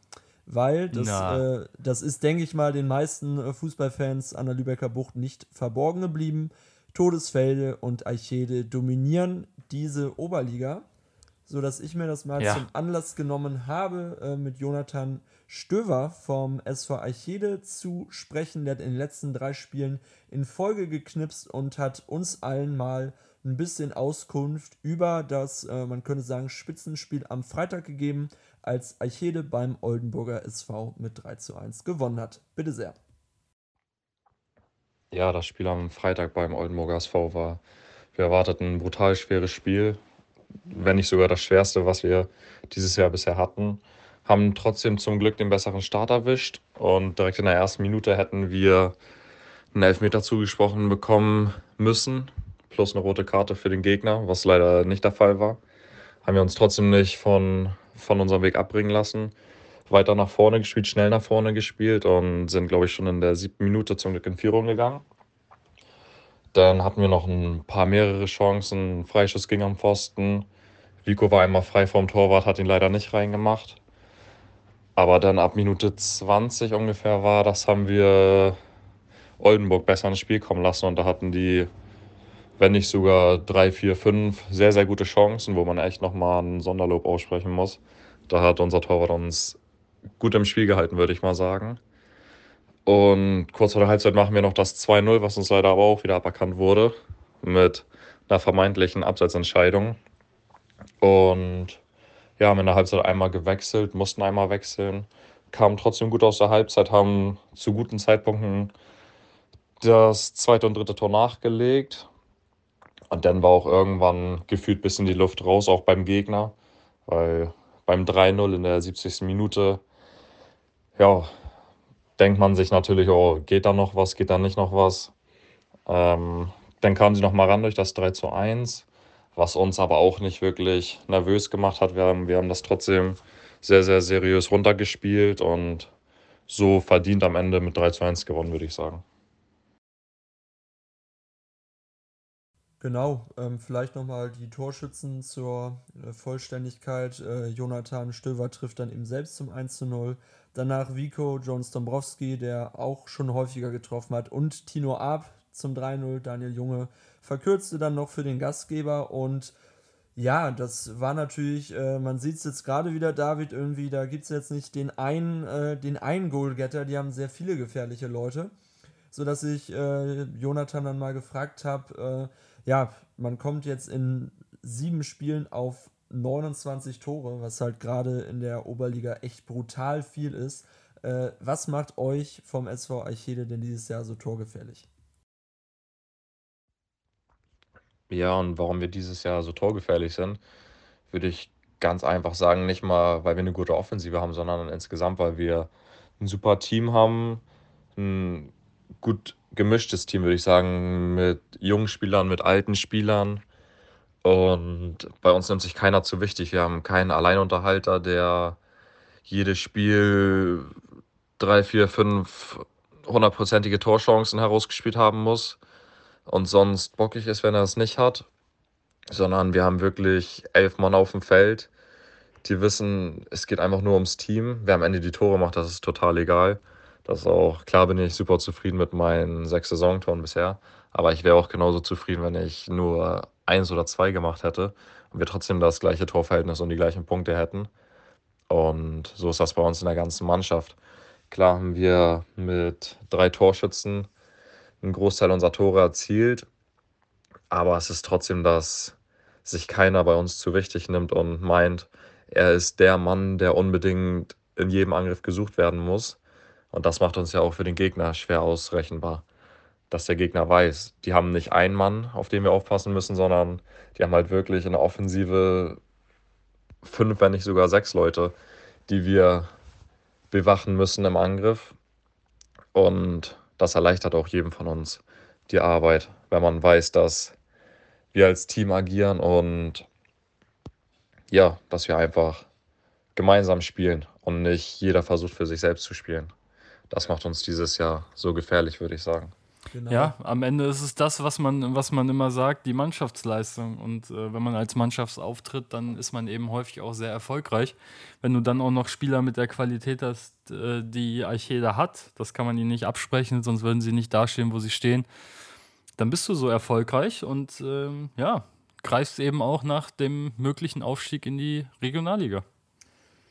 weil das, äh, das ist, denke ich mal, den meisten äh, Fußballfans an der Lübecker Bucht nicht verborgen geblieben. Todesfelde und Eichede dominieren diese Oberliga sodass ich mir das mal ja. zum Anlass genommen habe, äh, mit Jonathan Stöver vom SV Eichede zu sprechen. Der hat in den letzten drei Spielen in Folge geknipst und hat uns allen mal ein bisschen Auskunft über das, äh, man könnte sagen, Spitzenspiel am Freitag gegeben, als Eichede beim Oldenburger SV mit 3 zu 1 gewonnen hat. Bitte sehr. Ja, das Spiel am Freitag beim Oldenburger SV war, wir erwarteten ein brutal schweres Spiel, wenn nicht sogar das Schwerste, was wir dieses Jahr bisher hatten. Haben trotzdem zum Glück den besseren Start erwischt und direkt in der ersten Minute hätten wir einen Elfmeter zugesprochen bekommen müssen, plus eine rote Karte für den Gegner, was leider nicht der Fall war. Haben wir uns trotzdem nicht von, von unserem Weg abbringen lassen. Weiter nach vorne gespielt, schnell nach vorne gespielt und sind, glaube ich, schon in der siebten Minute zum Glück in Führung gegangen. Dann hatten wir noch ein paar mehrere Chancen. Ein Freischuss ging am Pfosten. Vico war einmal frei vom Torwart, hat ihn leider nicht reingemacht. Aber dann ab Minute 20 ungefähr war, das haben wir Oldenburg besser ins Spiel kommen lassen und da hatten die, wenn nicht sogar drei, vier, fünf sehr, sehr gute Chancen, wo man echt nochmal ein Sonderlob aussprechen muss. Da hat unser Torwart uns gut im Spiel gehalten, würde ich mal sagen. Und kurz vor der Halbzeit machen wir noch das 2-0, was uns leider aber auch wieder aberkannt wurde, mit einer vermeintlichen Abseitsentscheidung. Und ja, haben in der Halbzeit einmal gewechselt, mussten einmal wechseln, kamen trotzdem gut aus der Halbzeit, haben zu guten Zeitpunkten das zweite und dritte Tor nachgelegt. Und dann war auch irgendwann gefühlt bis in die Luft raus, auch beim Gegner, weil beim 3-0 in der 70. Minute, ja, denkt man sich natürlich, oh, geht da noch was, geht da nicht noch was. Ähm, dann kamen sie nochmal ran durch das 3 zu 1, was uns aber auch nicht wirklich nervös gemacht hat. Wir haben, wir haben das trotzdem sehr, sehr seriös runtergespielt und so verdient am Ende mit 3 zu 1 gewonnen, würde ich sagen. Genau, ähm, vielleicht nochmal die Torschützen zur äh, Vollständigkeit. Äh, Jonathan Stöver trifft dann eben selbst zum 1 zu 0. Danach Vico, Jones Dombrowski, der auch schon häufiger getroffen hat. Und Tino Ab zum 3-0. Daniel Junge verkürzte dann noch für den Gastgeber. Und ja, das war natürlich, äh, man sieht es jetzt gerade wieder, David, irgendwie, da gibt es jetzt nicht den einen, äh, den einen Goalgetter, die haben sehr viele gefährliche Leute. Sodass ich äh, Jonathan dann mal gefragt habe, äh, ja, man kommt jetzt in sieben Spielen auf 29 Tore, was halt gerade in der Oberliga echt brutal viel ist. Äh, was macht euch vom SV Eichede denn dieses Jahr so torgefährlich? Ja, und warum wir dieses Jahr so torgefährlich sind, würde ich ganz einfach sagen, nicht mal, weil wir eine gute Offensive haben, sondern insgesamt, weil wir ein super Team haben, ein gut gemischtes Team, würde ich sagen, mit jungen Spielern, mit alten Spielern. Und bei uns nimmt sich keiner zu wichtig. Wir haben keinen Alleinunterhalter, der jedes Spiel drei, vier, fünf hundertprozentige Torchancen herausgespielt haben muss und sonst bockig ist, wenn er es nicht hat. Sondern wir haben wirklich elf Mann auf dem Feld, die wissen, es geht einfach nur ums Team. Wer am Ende die Tore macht, das ist total egal. Das auch, klar bin ich super zufrieden mit meinen sechs Saisontoren bisher. Aber ich wäre auch genauso zufrieden, wenn ich nur eins oder zwei gemacht hätte und wir trotzdem das gleiche Torverhältnis und die gleichen Punkte hätten. Und so ist das bei uns in der ganzen Mannschaft. Klar haben wir mit drei Torschützen einen Großteil unserer Tore erzielt, aber es ist trotzdem, dass sich keiner bei uns zu wichtig nimmt und meint, er ist der Mann, der unbedingt in jedem Angriff gesucht werden muss. Und das macht uns ja auch für den Gegner schwer ausrechenbar. Dass der Gegner weiß, die haben nicht einen Mann, auf den wir aufpassen müssen, sondern die haben halt wirklich in der Offensive fünf, wenn nicht sogar sechs Leute, die wir bewachen müssen im Angriff. Und das erleichtert auch jedem von uns die Arbeit, wenn man weiß, dass wir als Team agieren und ja, dass wir einfach gemeinsam spielen und nicht jeder versucht für sich selbst zu spielen das macht uns dieses Jahr so gefährlich, würde ich sagen. Genau. Ja, am Ende ist es das, was man, was man immer sagt, die Mannschaftsleistung. Und äh, wenn man als Mannschaft auftritt, dann ist man eben häufig auch sehr erfolgreich. Wenn du dann auch noch Spieler mit der Qualität hast, äh, die Archeda hat, das kann man ihnen nicht absprechen, sonst würden sie nicht dastehen, wo sie stehen, dann bist du so erfolgreich und ähm, ja, greifst eben auch nach dem möglichen Aufstieg in die Regionalliga.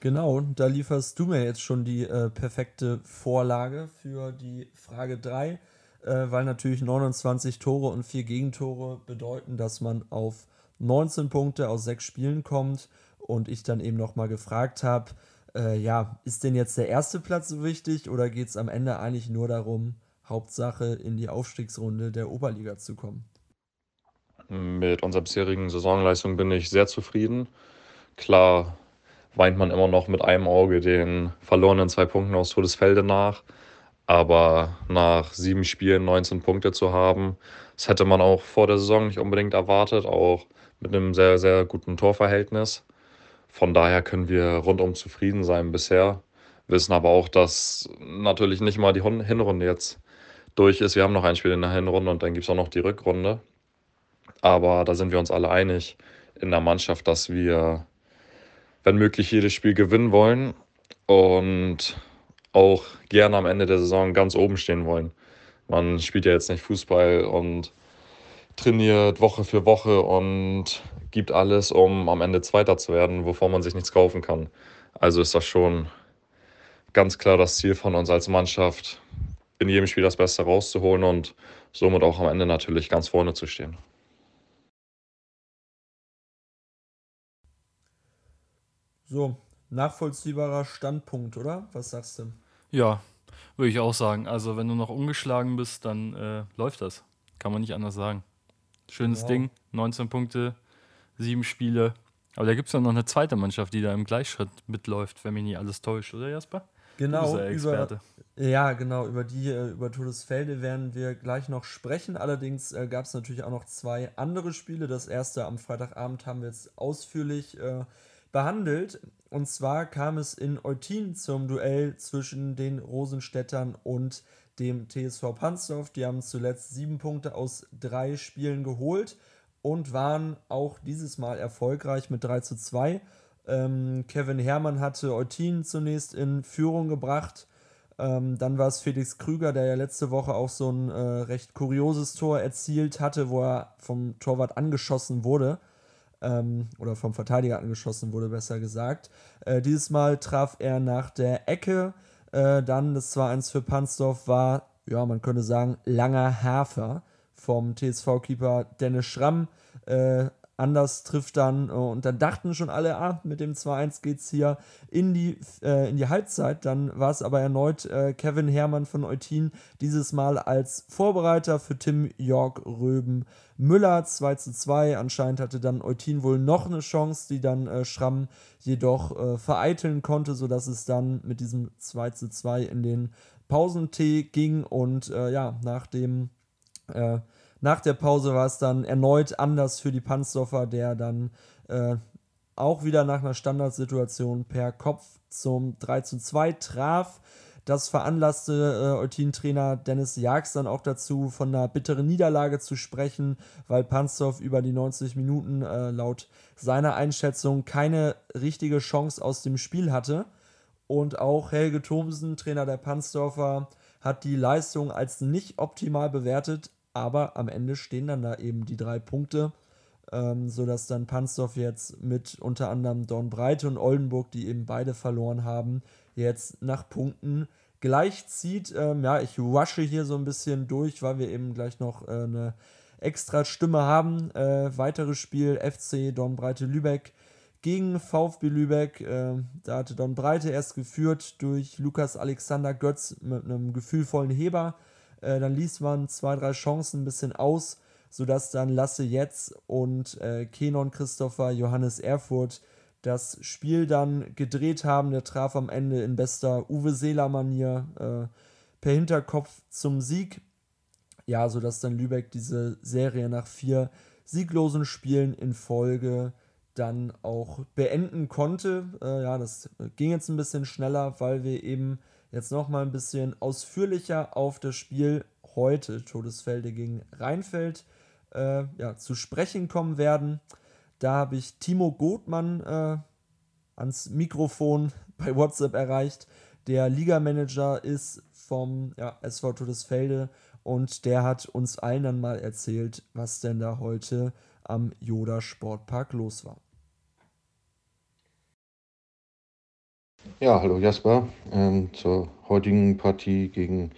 Genau, da lieferst du mir jetzt schon die äh, perfekte Vorlage für die Frage 3, äh, weil natürlich 29 Tore und 4 Gegentore bedeuten, dass man auf 19 Punkte aus 6 Spielen kommt und ich dann eben nochmal gefragt habe, äh, ja, ist denn jetzt der erste Platz so wichtig oder geht es am Ende eigentlich nur darum, Hauptsache in die Aufstiegsrunde der Oberliga zu kommen? Mit unserer bisherigen Saisonleistung bin ich sehr zufrieden. Klar weint man immer noch mit einem Auge den verlorenen zwei Punkten aus Todesfelde nach. Aber nach sieben Spielen 19 Punkte zu haben, das hätte man auch vor der Saison nicht unbedingt erwartet, auch mit einem sehr, sehr guten Torverhältnis. Von daher können wir rundum zufrieden sein bisher. Wissen aber auch, dass natürlich nicht mal die Hinrunde jetzt durch ist. Wir haben noch ein Spiel in der Hinrunde und dann gibt es auch noch die Rückrunde. Aber da sind wir uns alle einig in der Mannschaft, dass wir, wenn möglich, jedes Spiel gewinnen wollen und auch gerne am Ende der Saison ganz oben stehen wollen. Man spielt ja jetzt nicht Fußball und trainiert Woche für Woche und gibt alles, um am Ende Zweiter zu werden, wovon man sich nichts kaufen kann. Also ist das schon ganz klar das Ziel von uns als Mannschaft, in jedem Spiel das Beste rauszuholen und somit auch am Ende natürlich ganz vorne zu stehen. So, nachvollziehbarer Standpunkt, oder? Was sagst du? Ja, würde ich auch sagen. Also, wenn du noch ungeschlagen bist, dann äh, läuft das. Kann man nicht anders sagen. Schönes Genau. Ding, 19 Punkte, sieben Spiele. Aber da gibt es ja noch eine zweite Mannschaft, die da im Gleichschritt mitläuft, wenn mich nicht alles täuscht, oder Jasper? Genau, ja über, Experte. ja, genau, über die, äh, über Todesfelde werden wir gleich noch sprechen. Allerdings äh, gab es natürlich auch noch zwei andere Spiele. Das erste am Freitagabend haben wir jetzt ausführlich äh, behandelt. Und zwar kam es in Eutin zum Duell zwischen den Rosenstädtern und dem TSV Pansdorf. Die haben zuletzt sieben Punkte aus drei Spielen geholt und waren auch dieses Mal erfolgreich mit 3 zu 2. Ähm, Kevin Herrmann hatte Eutin zunächst in Führung gebracht. Ähm, dann war es Felix Krüger, der ja letzte Woche auch so ein äh, recht kurioses Tor erzielt hatte, wo er vom Torwart angeschossen wurde. Ähm, oder vom Verteidiger angeschossen wurde, besser gesagt. Äh, dieses Mal traf er nach der Ecke. Äh, dann das 2-1 für Pansdorf war, ja, man könnte sagen, langer Hafer vom TSV-Keeper Dennis Schramm. Äh, anders trifft dann äh, und dann dachten schon alle, ah, mit dem 2-1 geht's hier in die, äh, in die Halbzeit. Dann war es aber erneut äh, Kevin Herrmann von Eutin, dieses Mal als Vorbereiter für Tim York Röben Müller 2 zu 2. Anscheinend hatte dann Eutin wohl noch eine Chance, die dann äh, Schramm jedoch äh, vereiteln konnte, sodass es dann mit diesem 2 zu 2 in den Pausentee ging und äh, ja, nach dem nach der Pause war es dann erneut anders für die Panzdorfer, der dann äh, auch wieder nach einer Standardsituation per Kopf zum 3 zu 2 traf. Das veranlasste äh, Eutin-Trainer Dennis Jags dann auch dazu, von einer bitteren Niederlage zu sprechen, weil Panzdorf über die 90 Minuten äh, laut seiner Einschätzung keine richtige Chance aus dem Spiel hatte. Und auch Helge Thomsen, Trainer der Pansdorfer, hat die Leistung als nicht optimal bewertet, aber am Ende stehen dann da eben die drei Punkte, ähm, sodass dann Pansdorf jetzt mit unter anderem Dornbreite und Oldenburg, die eben beide verloren haben, jetzt nach Punkten gleichzieht. Ähm, ja, ich rushe hier so ein bisschen durch, weil wir eben gleich noch äh, eine extra Stimme haben. Äh, weiteres Spiel FC Dornbreite Lübeck gegen VfB Lübeck. Äh, da hatte Dornbreite erst geführt durch Lukas Alexander Götz mit einem gefühlvollen Heber. Äh, dann ließ man zwei, drei Chancen ein bisschen aus, sodass dann Lasse Jetz und äh, Kenon Christopher Johannes Erfurt das Spiel dann gedreht haben. Der traf am Ende in bester Uwe Seeler-Manier äh, per Hinterkopf zum Sieg. Ja, sodass dann Lübeck diese Serie nach vier sieglosen Spielen in Folge dann auch beenden konnte. Äh, ja, das ging jetzt ein bisschen schneller, weil wir eben jetzt nochmal ein bisschen ausführlicher auf das Spiel heute, Todesfelde gegen Rheinfeld, äh, ja, zu sprechen kommen werden. Da habe ich Timo Gothmann äh, ans Mikrofon bei WhatsApp erreicht, der Ligamanager ist vom ja, SV Todesfelde und der hat uns allen dann mal erzählt, was denn da heute am Joda Sportpark los war. Ja, hallo Jasper. Ähm, zur heutigen Partie gegen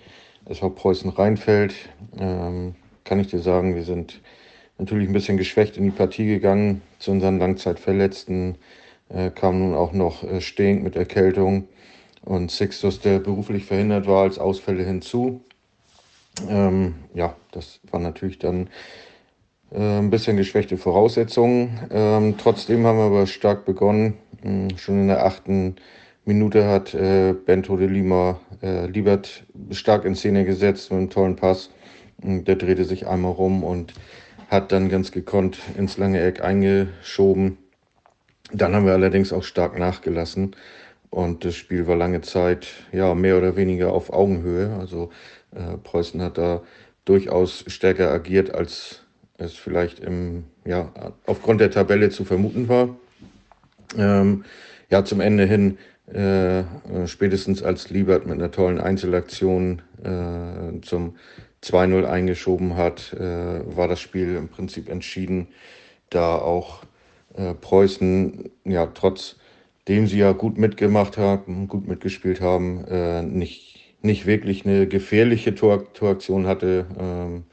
SV Preußen Rheinfeld ähm, kann ich dir sagen, wir sind natürlich ein bisschen geschwächt in die Partie gegangen. Zu unseren Langzeitverletzten äh, kam nun auch noch äh, Stehend mit Erkältung und Sixtus, der beruflich verhindert war, als Ausfälle hinzu. Ähm, ja, das war natürlich dann äh, ein bisschen geschwächte Voraussetzungen. Ähm, trotzdem haben wir aber stark begonnen. Ähm, schon in der achten Minute hat äh, Bento de Lima äh, Liebert stark in Szene gesetzt mit einem tollen Pass. Der drehte sich einmal rum und hat dann ganz gekonnt ins lange Eck eingeschoben. Dann haben wir allerdings auch stark nachgelassen und das Spiel war lange Zeit ja mehr oder weniger auf Augenhöhe. Also äh, Preußen hat da durchaus stärker agiert, als es vielleicht im, ja, aufgrund der Tabelle zu vermuten war. Ähm, ja, zum Ende hin, äh, spätestens als Liebert mit einer tollen Einzelaktion äh, zum 2-0 eingeschoben hat, äh, war das Spiel im Prinzip entschieden, da auch äh, Preußen, ja, trotzdem sie ja gut mitgemacht haben, gut mitgespielt haben, äh, nicht, nicht wirklich eine gefährliche Tor Toraktion hatte. Ähm,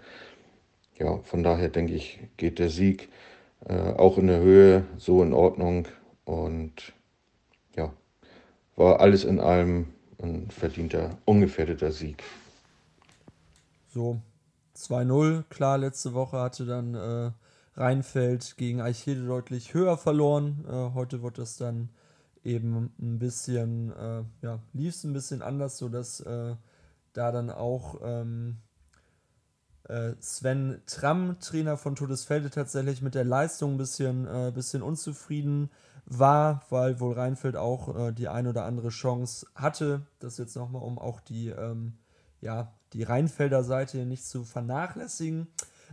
ja, von daher denke ich, geht der Sieg äh, auch in der Höhe so in Ordnung und war alles in allem ein verdienter, ungefährdeter Sieg. So, 2-0, klar, letzte Woche hatte dann äh, Rheinfeld gegen Eichhede deutlich höher verloren. Äh, heute wird das dann eben ein bisschen, äh, ja, lief es ein bisschen anders, sodass äh, da dann auch ähm, äh, Sven Tramm, Trainer von Todesfelde, tatsächlich mit der Leistung ein bisschen, äh, bisschen unzufrieden war, weil wohl Rheinfeld auch äh, die ein oder andere Chance hatte. Das jetzt nochmal, um auch die, ähm, ja, die Rheinfelder Seite nicht zu vernachlässigen.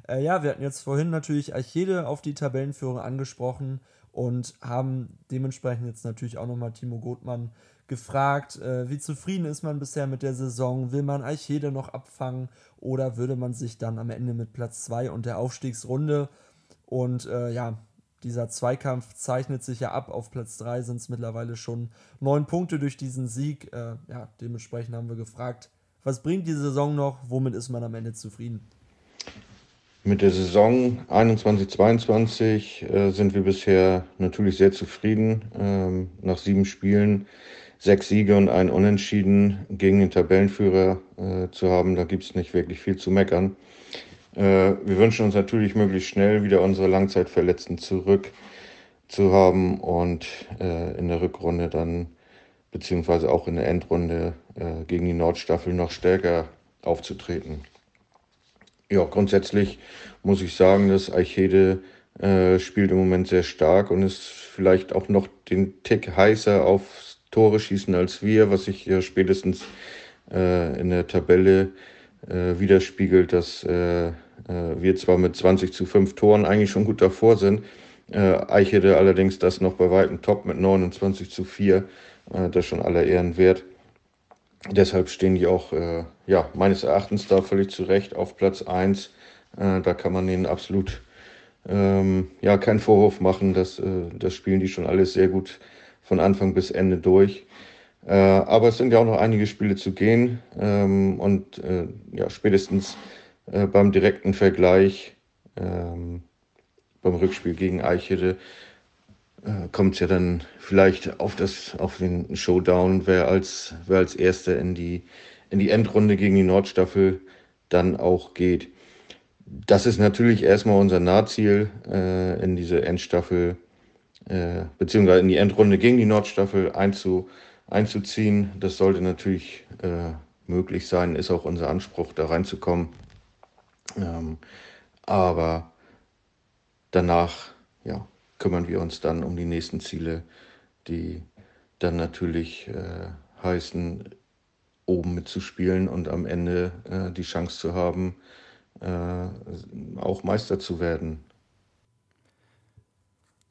Äh, ja, wir hatten jetzt vorhin natürlich Archede auf die Tabellenführung angesprochen und haben dementsprechend jetzt natürlich auch nochmal Timo Gothmann gefragt, äh, wie zufrieden ist man bisher mit der Saison? Will man Eichede noch abfangen oder würde man sich dann am Ende mit Platz 2 und der Aufstiegsrunde und äh, ja, dieser Zweikampf zeichnet sich ja ab. Auf Platz 3 sind es mittlerweile schon neun Punkte durch diesen Sieg. Äh, ja, dementsprechend haben wir gefragt, was bringt die Saison noch? Womit ist man am Ende zufrieden? Mit der Saison 21-22 äh, sind wir bisher natürlich sehr zufrieden. Ähm, nach sieben Spielen sechs Siege und ein Unentschieden gegen den Tabellenführer äh, zu haben, da gibt es nicht wirklich viel zu meckern. Äh, wir wünschen uns natürlich möglichst schnell wieder unsere Langzeitverletzten zurück zu haben und äh, in der Rückrunde dann, beziehungsweise auch in der Endrunde äh, gegen die Nordstaffel noch stärker aufzutreten. Ja, grundsätzlich muss ich sagen, dass Eichede äh, spielt im Moment sehr stark und ist vielleicht auch noch den Tick heißer aufs Tore schießen als wir, was sich ja spätestens äh, in der Tabelle äh, widerspiegelt, dass wir zwar mit 20 zu 5 Toren eigentlich schon gut davor sind, äh, Eichede allerdings das noch bei weitem top mit 29 zu 4, äh, das schon aller Ehren wert. Deshalb stehen die auch ja, meines Erachtens da völlig zu Recht auf Platz 1. da kann man ihnen absolut ähm, ja, keinen Vorwurf machen. Das, das spielen die schon alles sehr gut von Anfang bis Ende durch. Äh, aber es sind ja auch noch einige Spiele zu gehen ähm, und äh, ja, spätestens äh, beim direkten Vergleich ähm, beim Rückspiel gegen Eichede äh, kommt es ja dann vielleicht auf, das, auf den Showdown, wer als, wer als Erster in die, in die Endrunde gegen die Nordstaffel dann auch geht. Das ist natürlich erstmal unser Nahziel äh, in diese Endstaffel äh, beziehungsweise in die Endrunde gegen die Nordstaffel einzu, einzuziehen. Das sollte natürlich äh, möglich sein, ist auch unser Anspruch, da reinzukommen. Ähm, aber danach ja, kümmern wir uns dann um die nächsten Ziele, die dann natürlich äh, heißen, oben mitzuspielen und am Ende äh, die Chance zu haben, äh, auch Meister zu werden.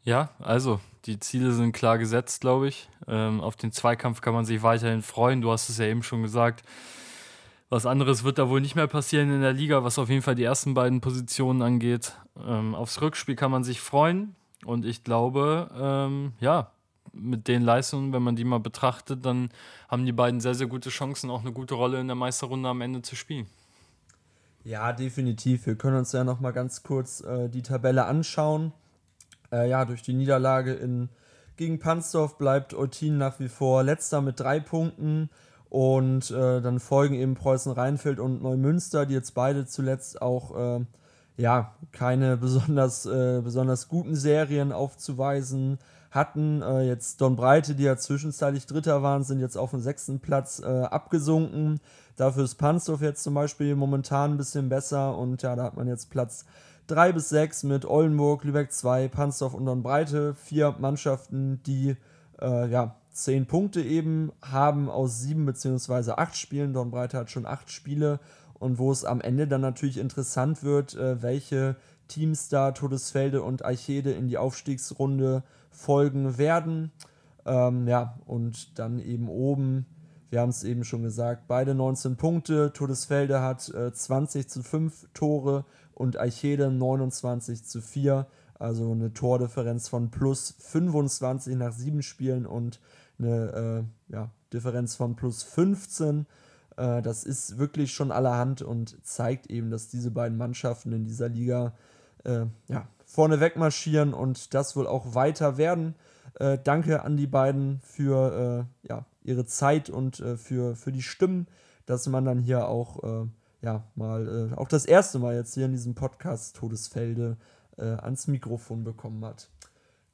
Ja, also die Ziele sind klar gesetzt, glaube ich. Ähm, auf den Zweikampf kann man sich weiterhin freuen. Du hast es ja eben schon gesagt. Was anderes wird da wohl nicht mehr passieren in der Liga, was auf jeden Fall die ersten beiden Positionen angeht. Ähm, aufs Rückspiel kann man sich freuen. Und ich glaube, ähm, ja, mit den Leistungen, wenn man die mal betrachtet, dann haben die beiden sehr, sehr gute Chancen, auch eine gute Rolle in der Meisterrunde am Ende zu spielen. Ja, definitiv. Wir können uns ja noch mal ganz kurz äh, die Tabelle anschauen. Äh, ja, durch die Niederlage in, gegen Pansdorf bleibt Eutin nach wie vor letzter mit drei Punkten. Und äh, dann folgen eben Preußen-Rheinfeld und Neumünster, die jetzt beide zuletzt auch äh, ja, keine besonders, äh, besonders guten Serien aufzuweisen hatten. Äh, jetzt Don Breite, die ja zwischenzeitlich Dritter waren, sind jetzt auf dem sechsten Platz äh, abgesunken. Dafür ist Pansdorf jetzt zum Beispiel momentan ein bisschen besser und ja, da hat man jetzt Platz 3 bis 6 mit Oldenburg, Lübeck 2, Pansdorf und Breite. Vier Mannschaften, die äh, ja, zehn Punkte eben, haben aus sieben beziehungsweise acht Spielen. Dornbreite hat schon acht Spiele und wo es am Ende dann natürlich interessant wird, äh, welche Teams da Todesfelde und Eichede in die Aufstiegsrunde folgen werden. Ähm, ja, und dann eben oben, wir haben es eben schon gesagt, beide 19 Punkte. Todesfelde hat äh, 20 zu 5 Tore und Eichede 29 zu 4. Also eine Tordifferenz von plus 25 nach sieben Spielen und eine äh, ja, Differenz von plus 15. Äh, das ist wirklich schon allerhand und zeigt eben, dass diese beiden Mannschaften in dieser Liga äh, ja, vorneweg marschieren und das wohl auch weiter werden. Äh, danke an die beiden für äh, ja, ihre Zeit und äh, für, für die Stimmen, dass man dann hier auch äh, ja, mal, auch das erste Mal jetzt hier in diesem Podcast Todesfelde ans Mikrofon bekommen hat.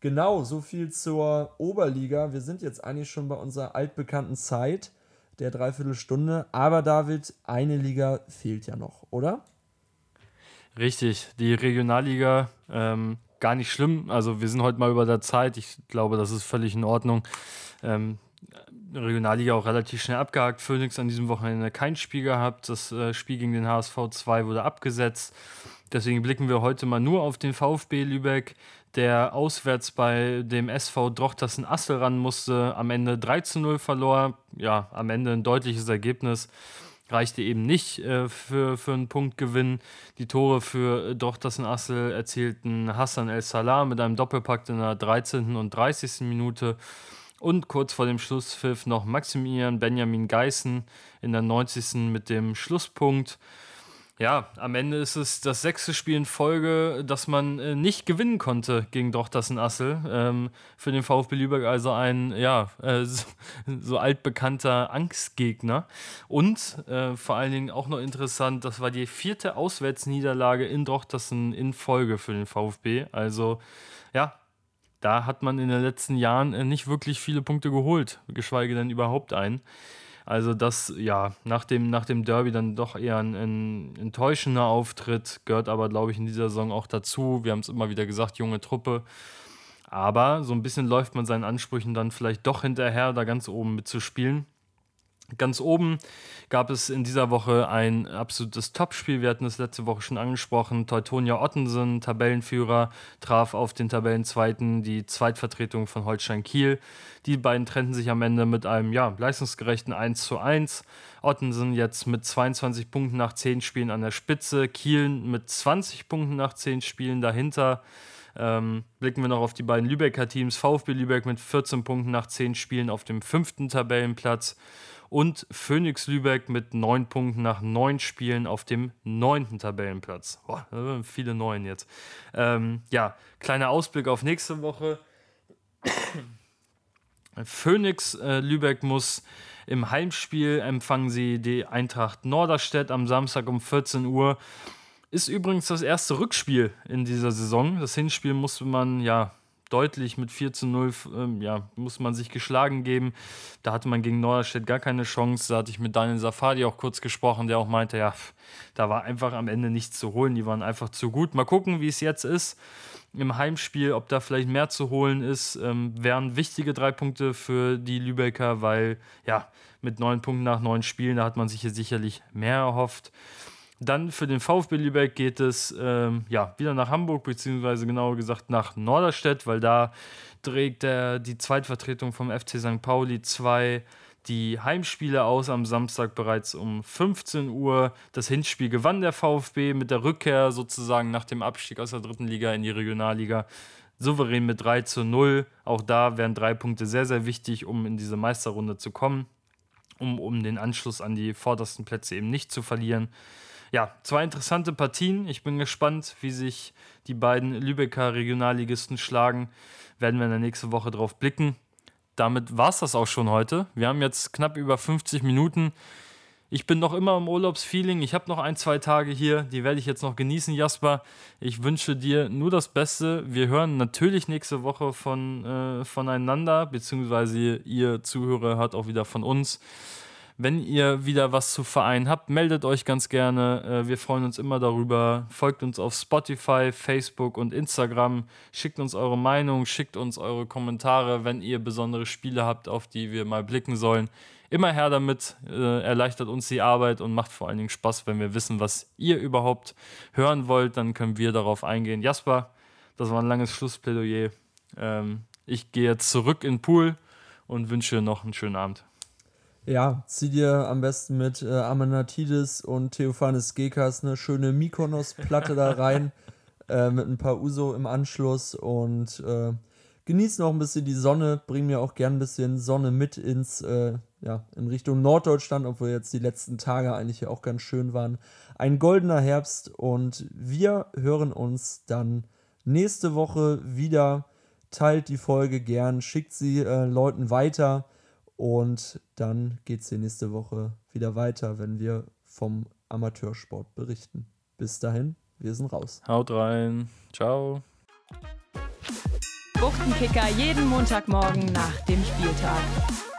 Genau, so viel zur Oberliga. Wir sind jetzt eigentlich schon bei unserer altbekannten Zeit der Dreiviertelstunde. Aber David, eine Liga fehlt ja noch, oder? Richtig, die Regionalliga, ähm, gar nicht schlimm. Also wir sind heute mal über der Zeit. Ich glaube, das ist völlig in Ordnung. Ähm, Regionalliga auch relativ schnell abgehakt. Phoenix an diesem Wochenende kein Spiel gehabt. Das äh, Spiel gegen den HSV 2 wurde abgesetzt. Deswegen blicken wir heute mal nur auf den VfB Lübeck, der auswärts bei dem SV Drochtersen Assel ran musste, am Ende 3 zu 0 verlor. Ja, am Ende ein deutliches Ergebnis. Reichte eben nicht äh, für, für einen Punktgewinn. Die Tore für Drochtersen Assel erzielten Hassan El Salah mit einem Doppelpakt in der 13. und 30. Minute. Und kurz vor dem Schlusspfiff noch Maximilian Benjamin Geißen in der 90. mit dem Schlusspunkt. Ja, am Ende ist es das sechste Spiel in Folge, das man äh, nicht gewinnen konnte gegen Dochtersen Assel. Ähm, für den VfB Lübeck also ein, ja, äh, so, so, altbekannter Angstgegner. Und äh, vor allen Dingen auch noch interessant, das war die vierte Auswärtsniederlage in Dochtersen in Folge für den VfB. Also, ja, da hat man in den letzten Jahren äh, nicht wirklich viele Punkte geholt, geschweige denn überhaupt einen. Also das, ja, nach dem, nach dem Derby dann doch eher ein, ein enttäuschender Auftritt, gehört aber, glaube ich, in dieser Saison auch dazu. Wir haben es immer wieder gesagt, junge Truppe. Aber so ein bisschen läuft man seinen Ansprüchen dann vielleicht doch hinterher, da ganz oben mitzuspielen. Ganz oben gab es in dieser Woche ein absolutes Topspiel. Wir hatten es letzte Woche schon angesprochen. Teutonia Ottensen, Tabellenführer, traf auf den Tabellenzweiten die Zweitvertretung von Holstein Kiel. Die beiden trennten sich am Ende mit einem ja, leistungsgerechten 1 zu 1. Ottensen jetzt mit 22 Punkten nach 10 Spielen an der Spitze. Kiel mit 20 Punkten nach 10 Spielen dahinter. Ähm, blicken wir noch auf die beiden Lübecker Teams. VfB Lübeck mit 14 Punkten nach 10 Spielen auf dem fünften Tabellenplatz und Phoenix Lübeck mit neun Punkten nach neun Spielen auf dem neunten Tabellenplatz. Boah, viele neun jetzt. Ähm, ja, kleiner Ausblick auf nächste Woche. Phoenix äh, Lübeck muss im Heimspiel empfangen sie die Eintracht Norderstedt am Samstag um 14 Uhr. Ist übrigens das erste Rückspiel in dieser Saison. Das Hinspiel musste man ja deutlich mit 4 zu 0, ähm, ja, muss man sich geschlagen geben. Da hatte man gegen Norderstedt gar keine Chance. Da hatte ich mit Daniel Safadi auch kurz gesprochen, der auch meinte, ja, da war einfach am Ende nichts zu holen. Die waren einfach zu gut. Mal gucken, wie es jetzt ist im Heimspiel, ob da vielleicht mehr zu holen ist. Ähm, wären wichtige drei Punkte für die Lübecker, weil ja, mit neun Punkten nach neun Spielen, da hat man sich hier sicherlich mehr erhofft. Dann für den VfB Lübeck geht es ähm, ja, wieder nach Hamburg, beziehungsweise genauer gesagt nach Norderstedt, weil da trägt der, die Zweitvertretung vom FC St. Pauli 2 die Heimspiele aus am Samstag bereits um 15 Uhr. Das Hinspiel gewann der VfB mit der Rückkehr sozusagen nach dem Abstieg aus der dritten Liga in die Regionalliga souverän mit 3 zu 0. Auch da wären drei Punkte sehr, sehr wichtig, um in diese Meisterrunde zu kommen, um, um den Anschluss an die vordersten Plätze eben nicht zu verlieren ja, zwei interessante Partien. Ich bin gespannt, wie sich die beiden Lübecker Regionalligisten schlagen. Werden wir in der nächsten Woche drauf blicken. Damit war es das auch schon heute. Wir haben jetzt knapp über 50 Minuten. Ich bin noch immer im Urlaubsfeeling. Ich habe noch ein, zwei Tage hier. Die werde ich jetzt noch genießen, Jasper. Ich wünsche dir nur das Beste. Wir hören natürlich nächste Woche von, äh, voneinander, beziehungsweise ihr Zuhörer hört auch wieder von uns. Wenn ihr wieder was zu vereinen habt, meldet euch ganz gerne. Äh, wir freuen uns immer darüber. Folgt uns auf Spotify, Facebook und Instagram. Schickt uns eure Meinung, schickt uns eure Kommentare, wenn ihr besondere Spiele habt, auf die wir mal blicken sollen. Immer her damit, äh, erleichtert uns die Arbeit und macht vor allen Dingen Spaß, wenn wir wissen, was ihr überhaupt hören wollt. Dann können wir darauf eingehen. Jasper, das war ein langes Schlussplädoyer. Ähm, ich gehe jetzt zurück in den Pool und wünsche noch einen schönen Abend. Ja, zieh dir am besten mit äh, Amenatidis und Theophanes Gekas eine schöne Mykonos-Platte da rein, äh, mit ein paar Uso im Anschluss und äh, genieß noch ein bisschen die Sonne. Bring mir auch gern ein bisschen Sonne mit ins, äh, ja, in Richtung Norddeutschland, obwohl jetzt die letzten Tage eigentlich auch ganz schön waren. Ein goldener Herbst und wir hören uns dann nächste Woche wieder. Teilt die Folge gern, schickt sie äh, Leuten weiter. Und dann geht es hier nächste Woche wieder weiter, wenn wir vom Amateursport berichten. Bis dahin, wir sind raus. Haut rein. Ciao. Buchtenkicker jeden Montagmorgen nach dem Spieltag.